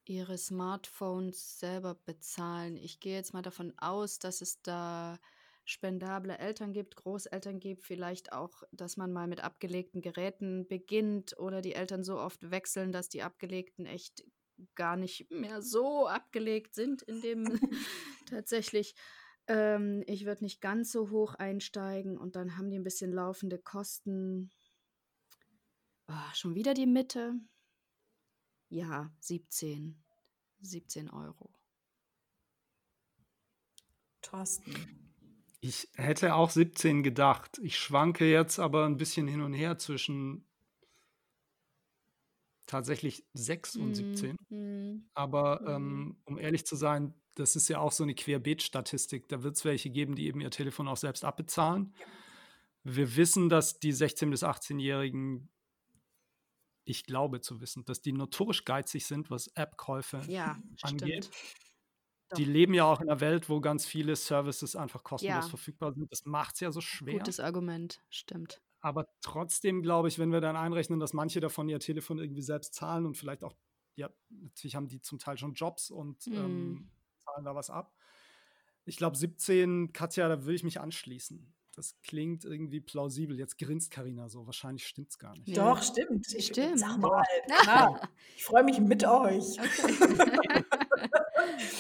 ihre Smartphones selber bezahlen. Ich gehe jetzt mal davon aus, dass es da spendable Eltern gibt, Großeltern gibt, vielleicht auch, dass man mal mit abgelegten Geräten beginnt oder die Eltern so oft wechseln, dass die abgelegten echt gar nicht mehr so abgelegt sind in dem tatsächlich. Ähm, ich würde nicht ganz so hoch einsteigen und dann haben die ein bisschen laufende Kosten. Oh, schon wieder die Mitte. Ja, 17. 17 Euro. Thorsten. Ich hätte auch 17 gedacht. Ich schwanke jetzt aber ein bisschen hin und her zwischen tatsächlich 6 und 17. Mm, Aber mm. ähm, um ehrlich zu sein, das ist ja auch so eine Querbeet-Statistik. Da wird es welche geben, die eben ihr Telefon auch selbst abbezahlen. Wir wissen, dass die 16- bis 18-Jährigen, ich glaube zu wissen, dass die notorisch geizig sind, was App-Käufe ja, angeht. Stimmt. Die leben ja auch in einer Welt, wo ganz viele Services einfach kostenlos ja. verfügbar sind. Das macht es ja so schwer. Gutes Argument, stimmt. Aber trotzdem glaube ich, wenn wir dann einrechnen, dass manche davon ihr Telefon irgendwie selbst zahlen und vielleicht auch, ja, natürlich haben die zum Teil schon Jobs und mm. ähm, zahlen da was ab. Ich glaube, 17, Katja, da würde ich mich anschließen. Das klingt irgendwie plausibel. Jetzt grinst Karina so. Wahrscheinlich stimmt es gar nicht. Doch, stimmt. Stimmt. Sag mal. Klar. Ich freue mich mit euch. Okay.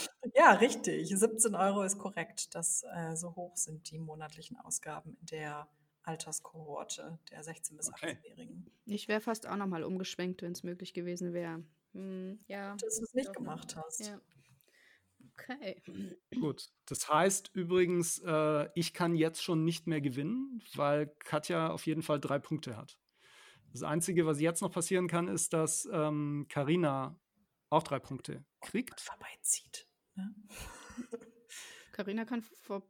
ja, richtig. 17 Euro ist korrekt, dass äh, so hoch sind die monatlichen Ausgaben in der Alterskohorte der 16- bis okay. 18-Jährigen. Ich wäre fast auch nochmal umgeschwenkt, wenn es möglich gewesen wäre. Hm, ja. Dass du es nicht gemacht hast. Ja. Okay. Gut. Das heißt übrigens, äh, ich kann jetzt schon nicht mehr gewinnen, weil Katja auf jeden Fall drei Punkte hat. Das Einzige, was jetzt noch passieren kann, ist, dass Karina ähm, auch drei Punkte kriegt. Und vorbeizieht. Karina kann vor.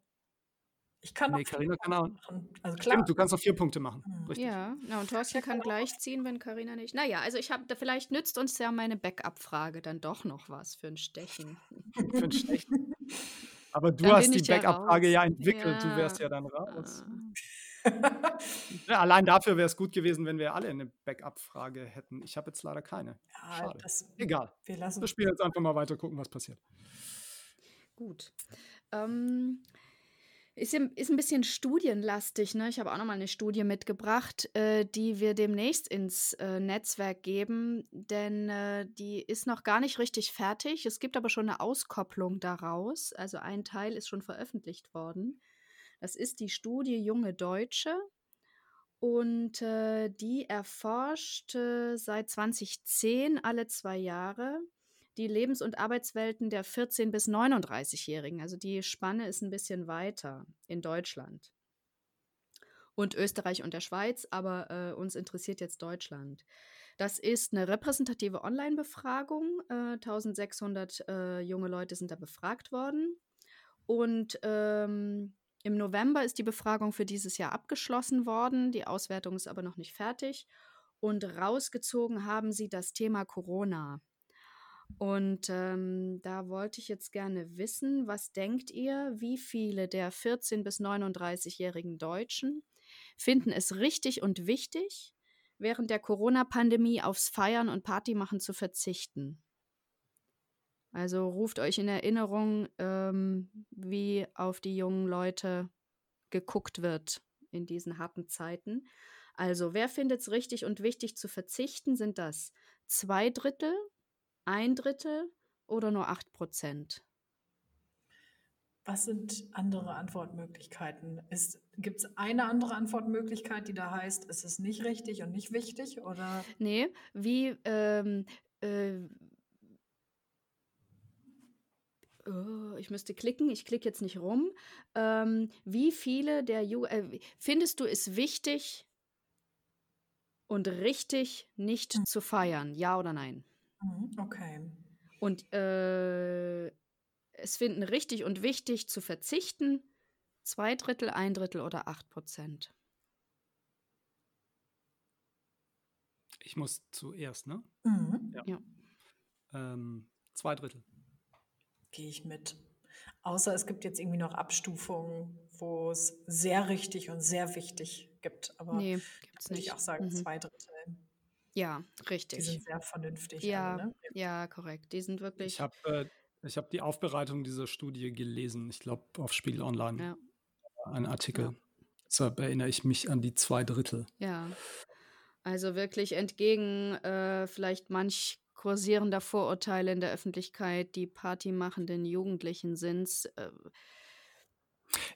Ich kann nee, Carina kann auch. Machen. Also klar. Stimmt, du kannst auch vier Punkte machen. Mhm. Ja, ja, und Thorsten kann gleich ziehen, wenn Karina nicht. Naja, also ich habe, vielleicht nützt uns ja meine Backup-Frage dann doch noch was für ein Stechen. für ein Stechen. Aber du dann hast die Backup-Frage ja, ja, entwickelt, ja. du wärst ja dann raus. Ah. ja, allein dafür wäre es gut gewesen, wenn wir alle eine Backup-Frage hätten. Ich habe jetzt leider keine. Schade. Das, Egal. Wir, lassen wir spielen jetzt einfach mal weiter, gucken, was passiert. Gut. Ähm, ist, ist ein bisschen studienlastig. Ne? Ich habe auch noch mal eine Studie mitgebracht, äh, die wir demnächst ins äh, Netzwerk geben, denn äh, die ist noch gar nicht richtig fertig. Es gibt aber schon eine Auskopplung daraus. Also ein Teil ist schon veröffentlicht worden. Das ist die Studie Junge Deutsche. Und äh, die erforscht seit 2010 alle zwei Jahre die Lebens- und Arbeitswelten der 14- bis 39-Jährigen. Also die Spanne ist ein bisschen weiter in Deutschland und Österreich und der Schweiz, aber äh, uns interessiert jetzt Deutschland. Das ist eine repräsentative Online-Befragung. Äh, 1600 äh, junge Leute sind da befragt worden. Und ähm, im November ist die Befragung für dieses Jahr abgeschlossen worden. Die Auswertung ist aber noch nicht fertig. Und rausgezogen haben sie das Thema Corona. Und ähm, da wollte ich jetzt gerne wissen, was denkt ihr, wie viele der 14- bis 39-jährigen Deutschen finden es richtig und wichtig, während der Corona-Pandemie aufs Feiern und Partymachen zu verzichten? Also ruft euch in Erinnerung, ähm, wie auf die jungen Leute geguckt wird in diesen harten Zeiten. Also, wer findet es richtig und wichtig zu verzichten? Sind das zwei Drittel ein Drittel oder nur acht Prozent? Was sind andere Antwortmöglichkeiten? Gibt es eine andere Antwortmöglichkeit, die da heißt, ist es nicht richtig und nicht wichtig? Oder? Nee, wie, ähm, äh, oh, ich müsste klicken, ich klicke jetzt nicht rum. Ähm, wie viele der Ju äh, findest du es wichtig und richtig, nicht hm. zu feiern? Ja oder nein? Mhm, okay. Und äh, es finden richtig und wichtig zu verzichten zwei Drittel, ein Drittel oder acht Prozent. Ich muss zuerst, ne? Mhm. Ja. ja. Ähm, zwei Drittel. Gehe ich mit. Außer es gibt jetzt irgendwie noch Abstufungen, wo es sehr richtig und sehr wichtig gibt. Aber nee, gibt's würde ich auch sagen, mhm. zwei Drittel. Ja, richtig. Die sind sehr vernünftig. Ja, alle, ne? ja, korrekt. Die sind wirklich. Ich habe äh, hab die Aufbereitung dieser Studie gelesen. Ich glaube, auf Spiegel Online. Ja. Ein Artikel. Ja. Deshalb erinnere ich mich an die zwei Drittel. Ja. Also wirklich entgegen äh, vielleicht manch kursierender Vorurteile in der Öffentlichkeit, die partymachenden Jugendlichen sind. Äh,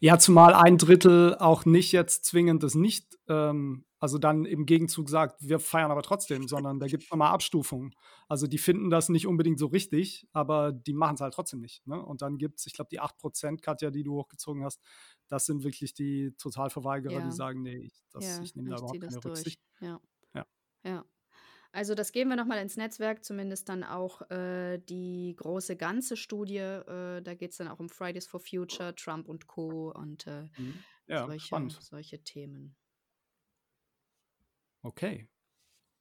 ja, zumal ein Drittel auch nicht jetzt zwingend das nicht ähm, also dann im Gegenzug sagt, wir feiern aber trotzdem, sondern da gibt es nochmal Abstufungen. Also die finden das nicht unbedingt so richtig, aber die machen es halt trotzdem nicht. Ne? Und dann gibt es, ich glaube, die 8%, Katja, die du hochgezogen hast, das sind wirklich die Totalverweigerer, ja. die sagen, nee, ich, ja, ich nehme da überhaupt keine Rücksicht. Ja. ja. ja. Also das geben wir nochmal ins Netzwerk, zumindest dann auch äh, die große ganze Studie. Äh, da geht es dann auch um Fridays for Future, Trump und Co. und äh, mhm. ja, solche, solche, Themen. Okay.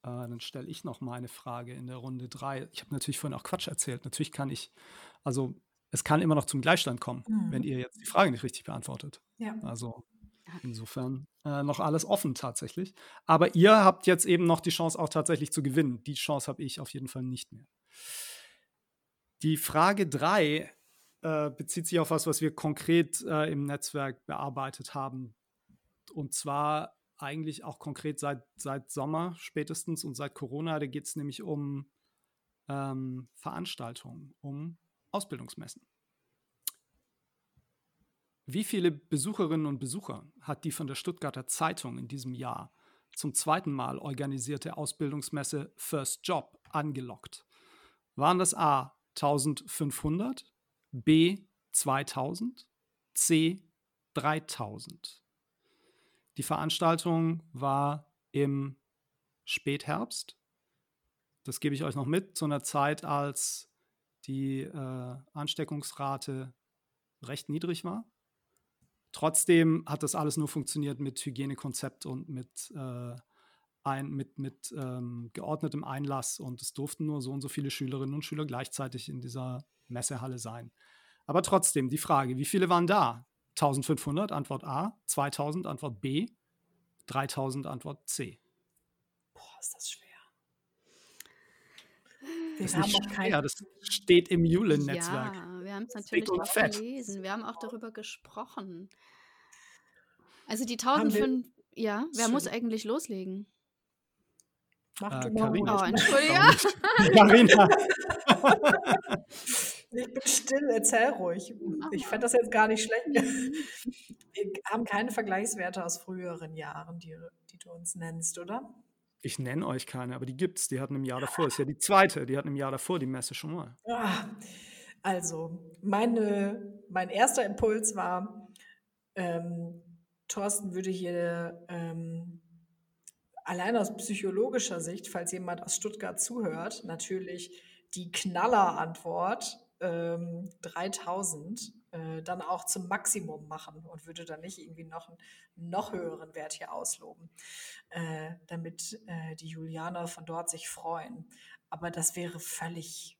Äh, dann stelle ich noch mal eine Frage in der Runde drei. Ich habe natürlich vorhin auch Quatsch erzählt. Natürlich kann ich, also es kann immer noch zum Gleichstand kommen, mhm. wenn ihr jetzt die Frage nicht richtig beantwortet. Ja. Also Insofern äh, noch alles offen tatsächlich. Aber ihr habt jetzt eben noch die Chance auch tatsächlich zu gewinnen. Die Chance habe ich auf jeden Fall nicht mehr. Die Frage 3 äh, bezieht sich auf was, was wir konkret äh, im Netzwerk bearbeitet haben. Und zwar eigentlich auch konkret seit, seit Sommer spätestens und seit Corona. Da geht es nämlich um ähm, Veranstaltungen, um Ausbildungsmessen. Wie viele Besucherinnen und Besucher hat die von der Stuttgarter Zeitung in diesem Jahr zum zweiten Mal organisierte Ausbildungsmesse First Job angelockt? Waren das A 1500, B 2000, C 3000? Die Veranstaltung war im Spätherbst. Das gebe ich euch noch mit, zu einer Zeit, als die äh, Ansteckungsrate recht niedrig war. Trotzdem hat das alles nur funktioniert mit Hygienekonzept und mit, äh, ein, mit, mit ähm, geordnetem Einlass und es durften nur so und so viele Schülerinnen und Schüler gleichzeitig in dieser Messehalle sein. Aber trotzdem, die Frage, wie viele waren da? 1500, Antwort A, 2000, Antwort B, 3000, Antwort C. Boah, ist das schwer. Wir das, ist nicht schwer, das steht im Julen-Netzwerk. Ja, wir haben es natürlich auch fett. gelesen. Wir haben auch darüber gesprochen. Also die 1005, ja, wer Schön. muss eigentlich loslegen? Mach äh, du mal. Oh, Entschuldigung. Carina. ich bin still, erzähl ruhig. Ich fände das jetzt gar nicht schlecht. Wir haben keine Vergleichswerte aus früheren Jahren, die, die du uns nennst, oder? Ich nenne euch keine, aber die gibt's. Die hatten im Jahr davor. Das ist ja die zweite. Die hatten im Jahr davor die Messe schon mal. Ah, also, meine, mein erster Impuls war, ähm, Thorsten würde hier ähm, allein aus psychologischer Sicht, falls jemand aus Stuttgart zuhört, natürlich die Knallerantwort ähm, 3000 äh, dann auch zum Maximum machen und würde dann nicht irgendwie noch einen noch höheren Wert hier ausloben, äh, damit äh, die Julianer von dort sich freuen. Aber das wäre völlig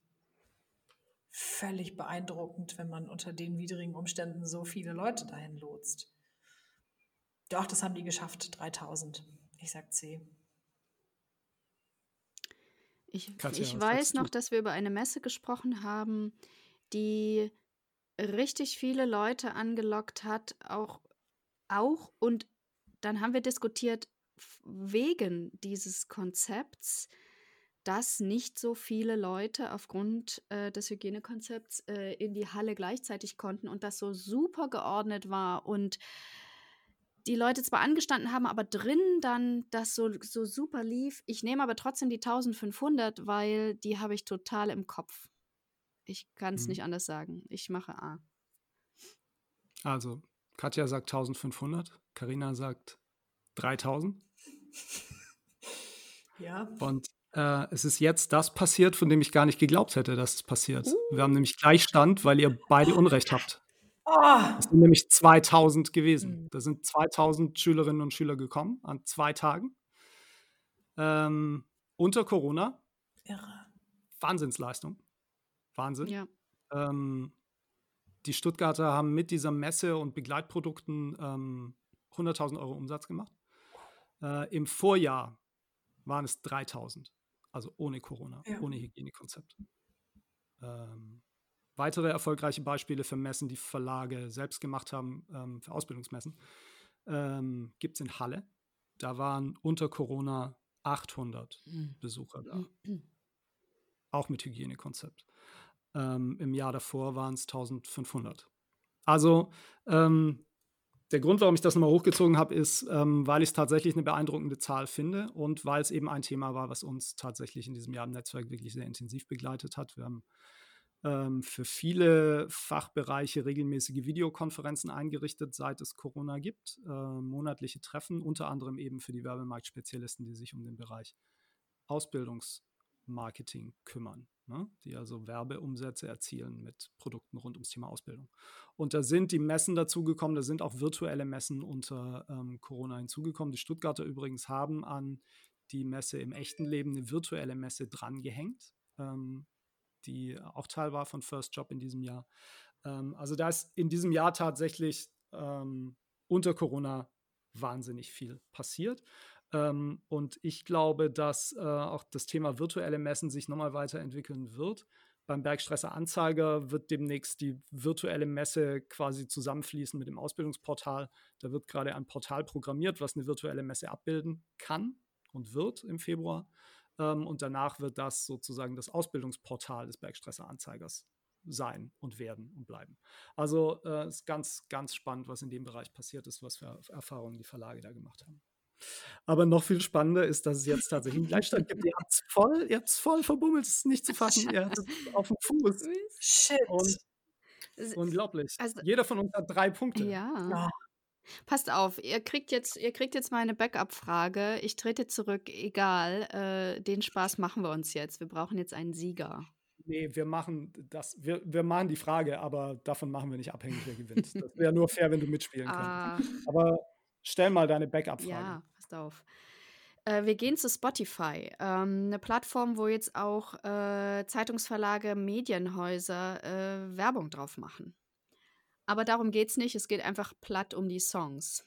völlig beeindruckend, wenn man unter den widrigen Umständen so viele Leute dahin lotst. Doch, das haben die geschafft, 3000. Ich sag C. Ich, Katja, ich weiß noch, dass wir über eine Messe gesprochen haben, die richtig viele Leute angelockt hat, auch, auch und dann haben wir diskutiert wegen dieses Konzepts, dass nicht so viele Leute aufgrund äh, des Hygienekonzepts äh, in die Halle gleichzeitig konnten und das so super geordnet war und die Leute zwar angestanden haben, aber drinnen dann das so, so super lief. Ich nehme aber trotzdem die 1500, weil die habe ich total im Kopf. Ich kann es hm. nicht anders sagen. Ich mache A. Also, Katja sagt 1500, Karina sagt 3000. Ja. Und äh, es ist jetzt das passiert, von dem ich gar nicht geglaubt hätte, dass es passiert. Uh. Wir haben nämlich Gleichstand, weil ihr beide Unrecht habt. Oh. Es sind nämlich 2000 gewesen. Mhm. Da sind 2000 Schülerinnen und Schüler gekommen an zwei Tagen. Ähm, unter Corona. Irre. Wahnsinnsleistung. Wahnsinn. Ja. Ähm, die Stuttgarter haben mit dieser Messe und Begleitprodukten ähm, 100.000 Euro Umsatz gemacht. Äh, Im Vorjahr waren es 3.000. Also ohne Corona, ja. ohne Hygienekonzept. Ähm, weitere erfolgreiche Beispiele für Messen, die Verlage selbst gemacht haben, ähm, für Ausbildungsmessen, ähm, gibt es in Halle. Da waren unter Corona 800 mhm. Besucher da. Mhm. Auch mit Hygienekonzept. Ähm, Im Jahr davor waren es 1500. Also ähm, der Grund, warum ich das nochmal hochgezogen habe, ist, ähm, weil ich es tatsächlich eine beeindruckende Zahl finde und weil es eben ein Thema war, was uns tatsächlich in diesem Jahr im Netzwerk wirklich sehr intensiv begleitet hat. Wir haben ähm, für viele Fachbereiche regelmäßige Videokonferenzen eingerichtet, seit es Corona gibt, äh, monatliche Treffen, unter anderem eben für die Werbemarktspezialisten, die sich um den Bereich Ausbildungsmarketing kümmern, ne? die also Werbeumsätze erzielen mit Produkten rund ums Thema Ausbildung. Und da sind die Messen dazugekommen, da sind auch virtuelle Messen unter ähm, Corona hinzugekommen. Die Stuttgarter übrigens haben an die Messe im echten Leben eine virtuelle Messe drangehängt. Ähm, die auch Teil war von First Job in diesem Jahr. Ähm, also da ist in diesem Jahr tatsächlich ähm, unter Corona wahnsinnig viel passiert. Ähm, und ich glaube, dass äh, auch das Thema virtuelle Messen sich nochmal weiterentwickeln wird. Beim Bergstresser Anzeiger wird demnächst die virtuelle Messe quasi zusammenfließen mit dem Ausbildungsportal. Da wird gerade ein Portal programmiert, was eine virtuelle Messe abbilden kann und wird im Februar. Ähm, und danach wird das sozusagen das Ausbildungsportal des Bergstresser-Anzeigers sein und werden und bleiben. Also es äh, ist ganz, ganz spannend, was in dem Bereich passiert ist, was für Erfahrungen die Verlage da gemacht haben. Aber noch viel spannender ist, dass es jetzt tatsächlich einen Gleichstand gibt. Ihr habt es voll, ihr habt's voll verbummelt, es ist nicht zu fassen. ihr habt es auf dem Fuß. Shit. Und unglaublich. Also, Jeder von uns hat drei Punkte. Ja. Passt auf, ihr kriegt jetzt, ihr kriegt jetzt meine Backup-Frage. Ich trete zurück, egal. Äh, den Spaß machen wir uns jetzt. Wir brauchen jetzt einen Sieger. Nee, wir machen das, wir, wir machen die Frage, aber davon machen wir nicht abhängig, wer gewinnt. Das wäre nur fair, wenn du mitspielen ah. könntest. Aber stell mal deine Backup-Frage. Ja, passt auf. Äh, wir gehen zu Spotify, ähm, eine Plattform, wo jetzt auch äh, Zeitungsverlage, Medienhäuser äh, Werbung drauf machen. Aber darum geht es nicht. Es geht einfach platt um die Songs.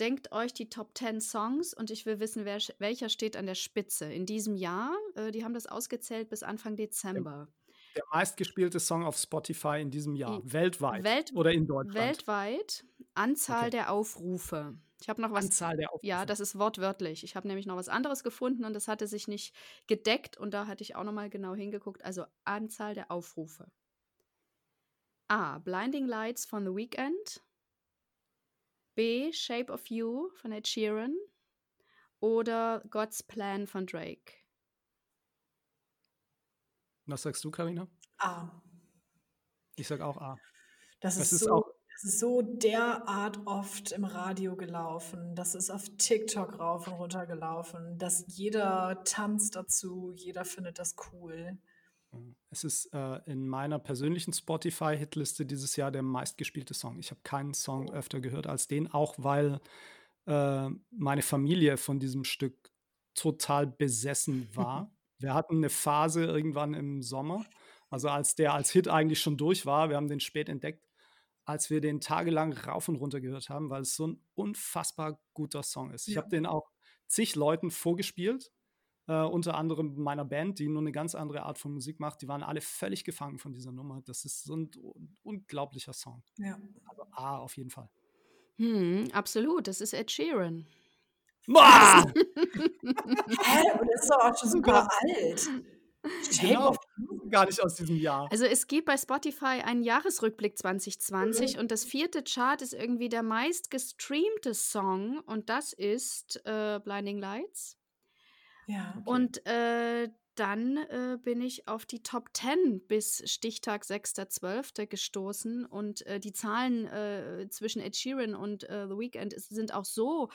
Denkt euch die Top 10 Songs und ich will wissen, wer, welcher steht an der Spitze. In diesem Jahr, äh, die haben das ausgezählt bis Anfang Dezember. Der, der meistgespielte Song auf Spotify in diesem Jahr, I weltweit Welt oder in Deutschland? Weltweit, Anzahl okay. der Aufrufe. Ich habe noch was. Anzahl der Aufrufe. Ja, das ist wortwörtlich. Ich habe nämlich noch was anderes gefunden und das hatte sich nicht gedeckt und da hatte ich auch noch mal genau hingeguckt. Also Anzahl der Aufrufe. A. Blinding Lights von The Weeknd. B. Shape of You von Ed Sheeran. Oder God's Plan von Drake. Was sagst du, Karina? A. Ich sag auch A. Das, das ist, ist, so, auch das ist so derart oft im Radio gelaufen. Das ist auf TikTok rauf und runter gelaufen. Dass jeder tanzt dazu, jeder findet das cool. Es ist äh, in meiner persönlichen Spotify-Hitliste dieses Jahr der meistgespielte Song. Ich habe keinen Song öfter gehört als den, auch weil äh, meine Familie von diesem Stück total besessen war. wir hatten eine Phase irgendwann im Sommer, also als der als Hit eigentlich schon durch war. Wir haben den spät entdeckt, als wir den tagelang rauf und runter gehört haben, weil es so ein unfassbar guter Song ist. Ich habe den auch zig Leuten vorgespielt äh, unter anderem meiner Band, die nur eine ganz andere Art von Musik macht, die waren alle völlig gefangen von dieser Nummer. Das ist so ein unglaublicher Song. Ja. Also A auf jeden Fall. Hm, absolut, das ist Ed Sheeran. Boah! Hä? Und das ist doch auch schon super alt. Genau, gar nicht aus diesem Jahr. Also es gibt bei Spotify einen Jahresrückblick 2020 mhm. und das vierte Chart ist irgendwie der meistgestreamte Song und das ist äh, Blinding Lights. Ja. Okay. Und äh, dann äh, bin ich auf die Top 10 bis Stichtag 6.12. gestoßen und äh, die Zahlen äh, zwischen Ed Sheeran und äh, The Weeknd sind auch so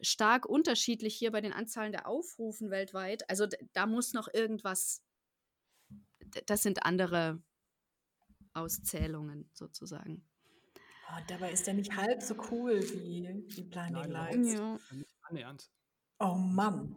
stark unterschiedlich hier bei den Anzahlen der Aufrufen weltweit. Also da muss noch irgendwas, das sind andere Auszählungen sozusagen. Oh, dabei ist er nicht halb so cool wie, wie Blinding Lights. Ja. Annähernd. Oh Mann.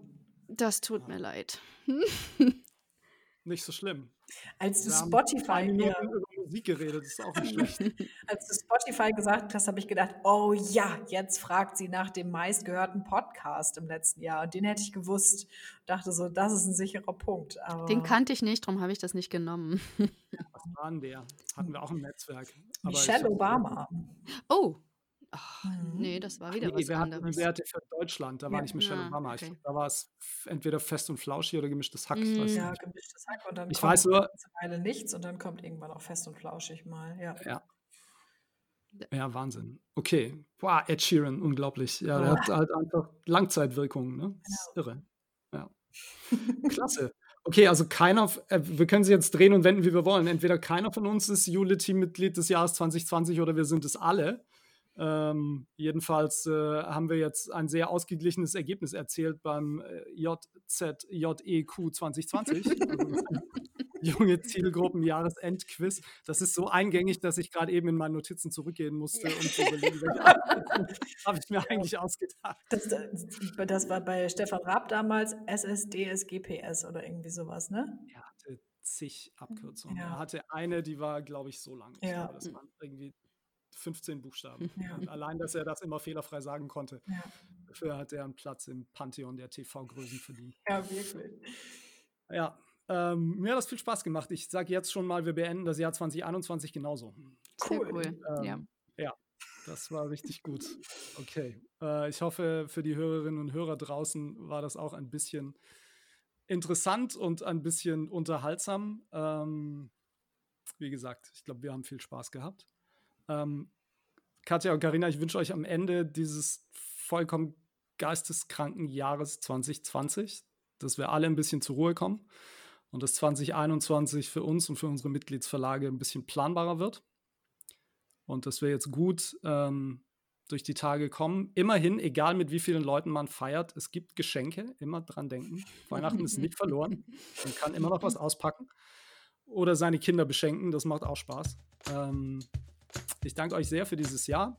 Das tut mir leid. Nicht so schlimm. Als du Spotify mir über Musik geredet, ist auch nicht schlecht. Als du Spotify gesagt hast, habe ich gedacht, oh ja, jetzt fragt sie nach dem meistgehörten Podcast im letzten Jahr. Und den hätte ich gewusst. Dachte so, das ist ein sicherer Punkt. Aber den kannte ich nicht, darum habe ich das nicht genommen. Was war denn der? Hatten wir auch im Netzwerk. Michelle Obama. Oh, Ach, mhm. nee, das war wieder nee, was wir anderes. Hatten Werte für Deutschland, da ja. war nicht Michelle ja, Obama. Okay. da war es entweder fest und flauschig oder gemischtes Hack. Mhm. Ja, gemischtes Hack und dann ich kommt weiß nur, eine Weile nichts und dann kommt irgendwann auch fest und flauschig mal. Ja. ja. Ja, Wahnsinn. Okay. Wow, Ed Sheeran, unglaublich. Ja, der hat halt einfach Langzeitwirkungen. Ne? Das ist irre. Ja. Klasse. Okay, also keiner, äh, wir können sie jetzt drehen und wenden, wie wir wollen. Entweder keiner von uns ist Unity-Mitglied des Jahres 2020 oder wir sind es alle. Ähm, jedenfalls äh, haben wir jetzt ein sehr ausgeglichenes Ergebnis erzählt beim äh, JZJEQ 2020. also, junge Zielgruppen Jahresendquiz. Das ist so eingängig, dass ich gerade eben in meinen Notizen zurückgehen musste und zu überlegen, welche habe ich mir eigentlich ausgedacht. Das, das, war bei Stefan Raab damals SSDSGPS oder irgendwie sowas, ne? Er hatte zig Abkürzungen. Ja. Er hatte eine, die war, glaube ich, so lang. Ich ja. glaube, das waren irgendwie 15 Buchstaben. Ja. Und allein, dass er das immer fehlerfrei sagen konnte, ja. dafür hat er einen Platz im Pantheon der TV-Größen verdient. Ja, wirklich. Ja, ähm, mir hat das viel Spaß gemacht. Ich sage jetzt schon mal, wir beenden das Jahr 2021 genauso. Cool. Sehr cool. Ähm, ja. ja, das war richtig gut. Okay. Äh, ich hoffe, für die Hörerinnen und Hörer draußen war das auch ein bisschen interessant und ein bisschen unterhaltsam. Ähm, wie gesagt, ich glaube, wir haben viel Spaß gehabt. Ähm, Katja und Karina, ich wünsche euch am Ende dieses vollkommen geisteskranken Jahres 2020, dass wir alle ein bisschen zur Ruhe kommen und dass 2021 für uns und für unsere Mitgliedsverlage ein bisschen planbarer wird. Und dass wir jetzt gut ähm, durch die Tage kommen. Immerhin, egal mit wie vielen Leuten man feiert, es gibt Geschenke, immer dran denken. Weihnachten ist nicht verloren. Man kann immer noch was auspacken oder seine Kinder beschenken, das macht auch Spaß. Ähm, ich danke euch sehr für dieses Jahr,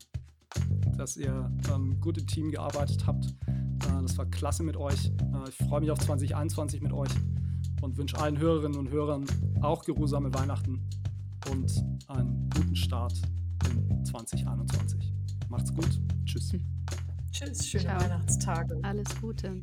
dass ihr ähm, gut im Team gearbeitet habt. Äh, das war klasse mit euch. Äh, ich freue mich auf 2021 mit euch und wünsche allen Hörerinnen und Hörern auch geruhsame Weihnachten und einen guten Start in 2021. Macht's gut. Tschüss. Tschüss, schöne Ciao. Weihnachtstage. Alles Gute.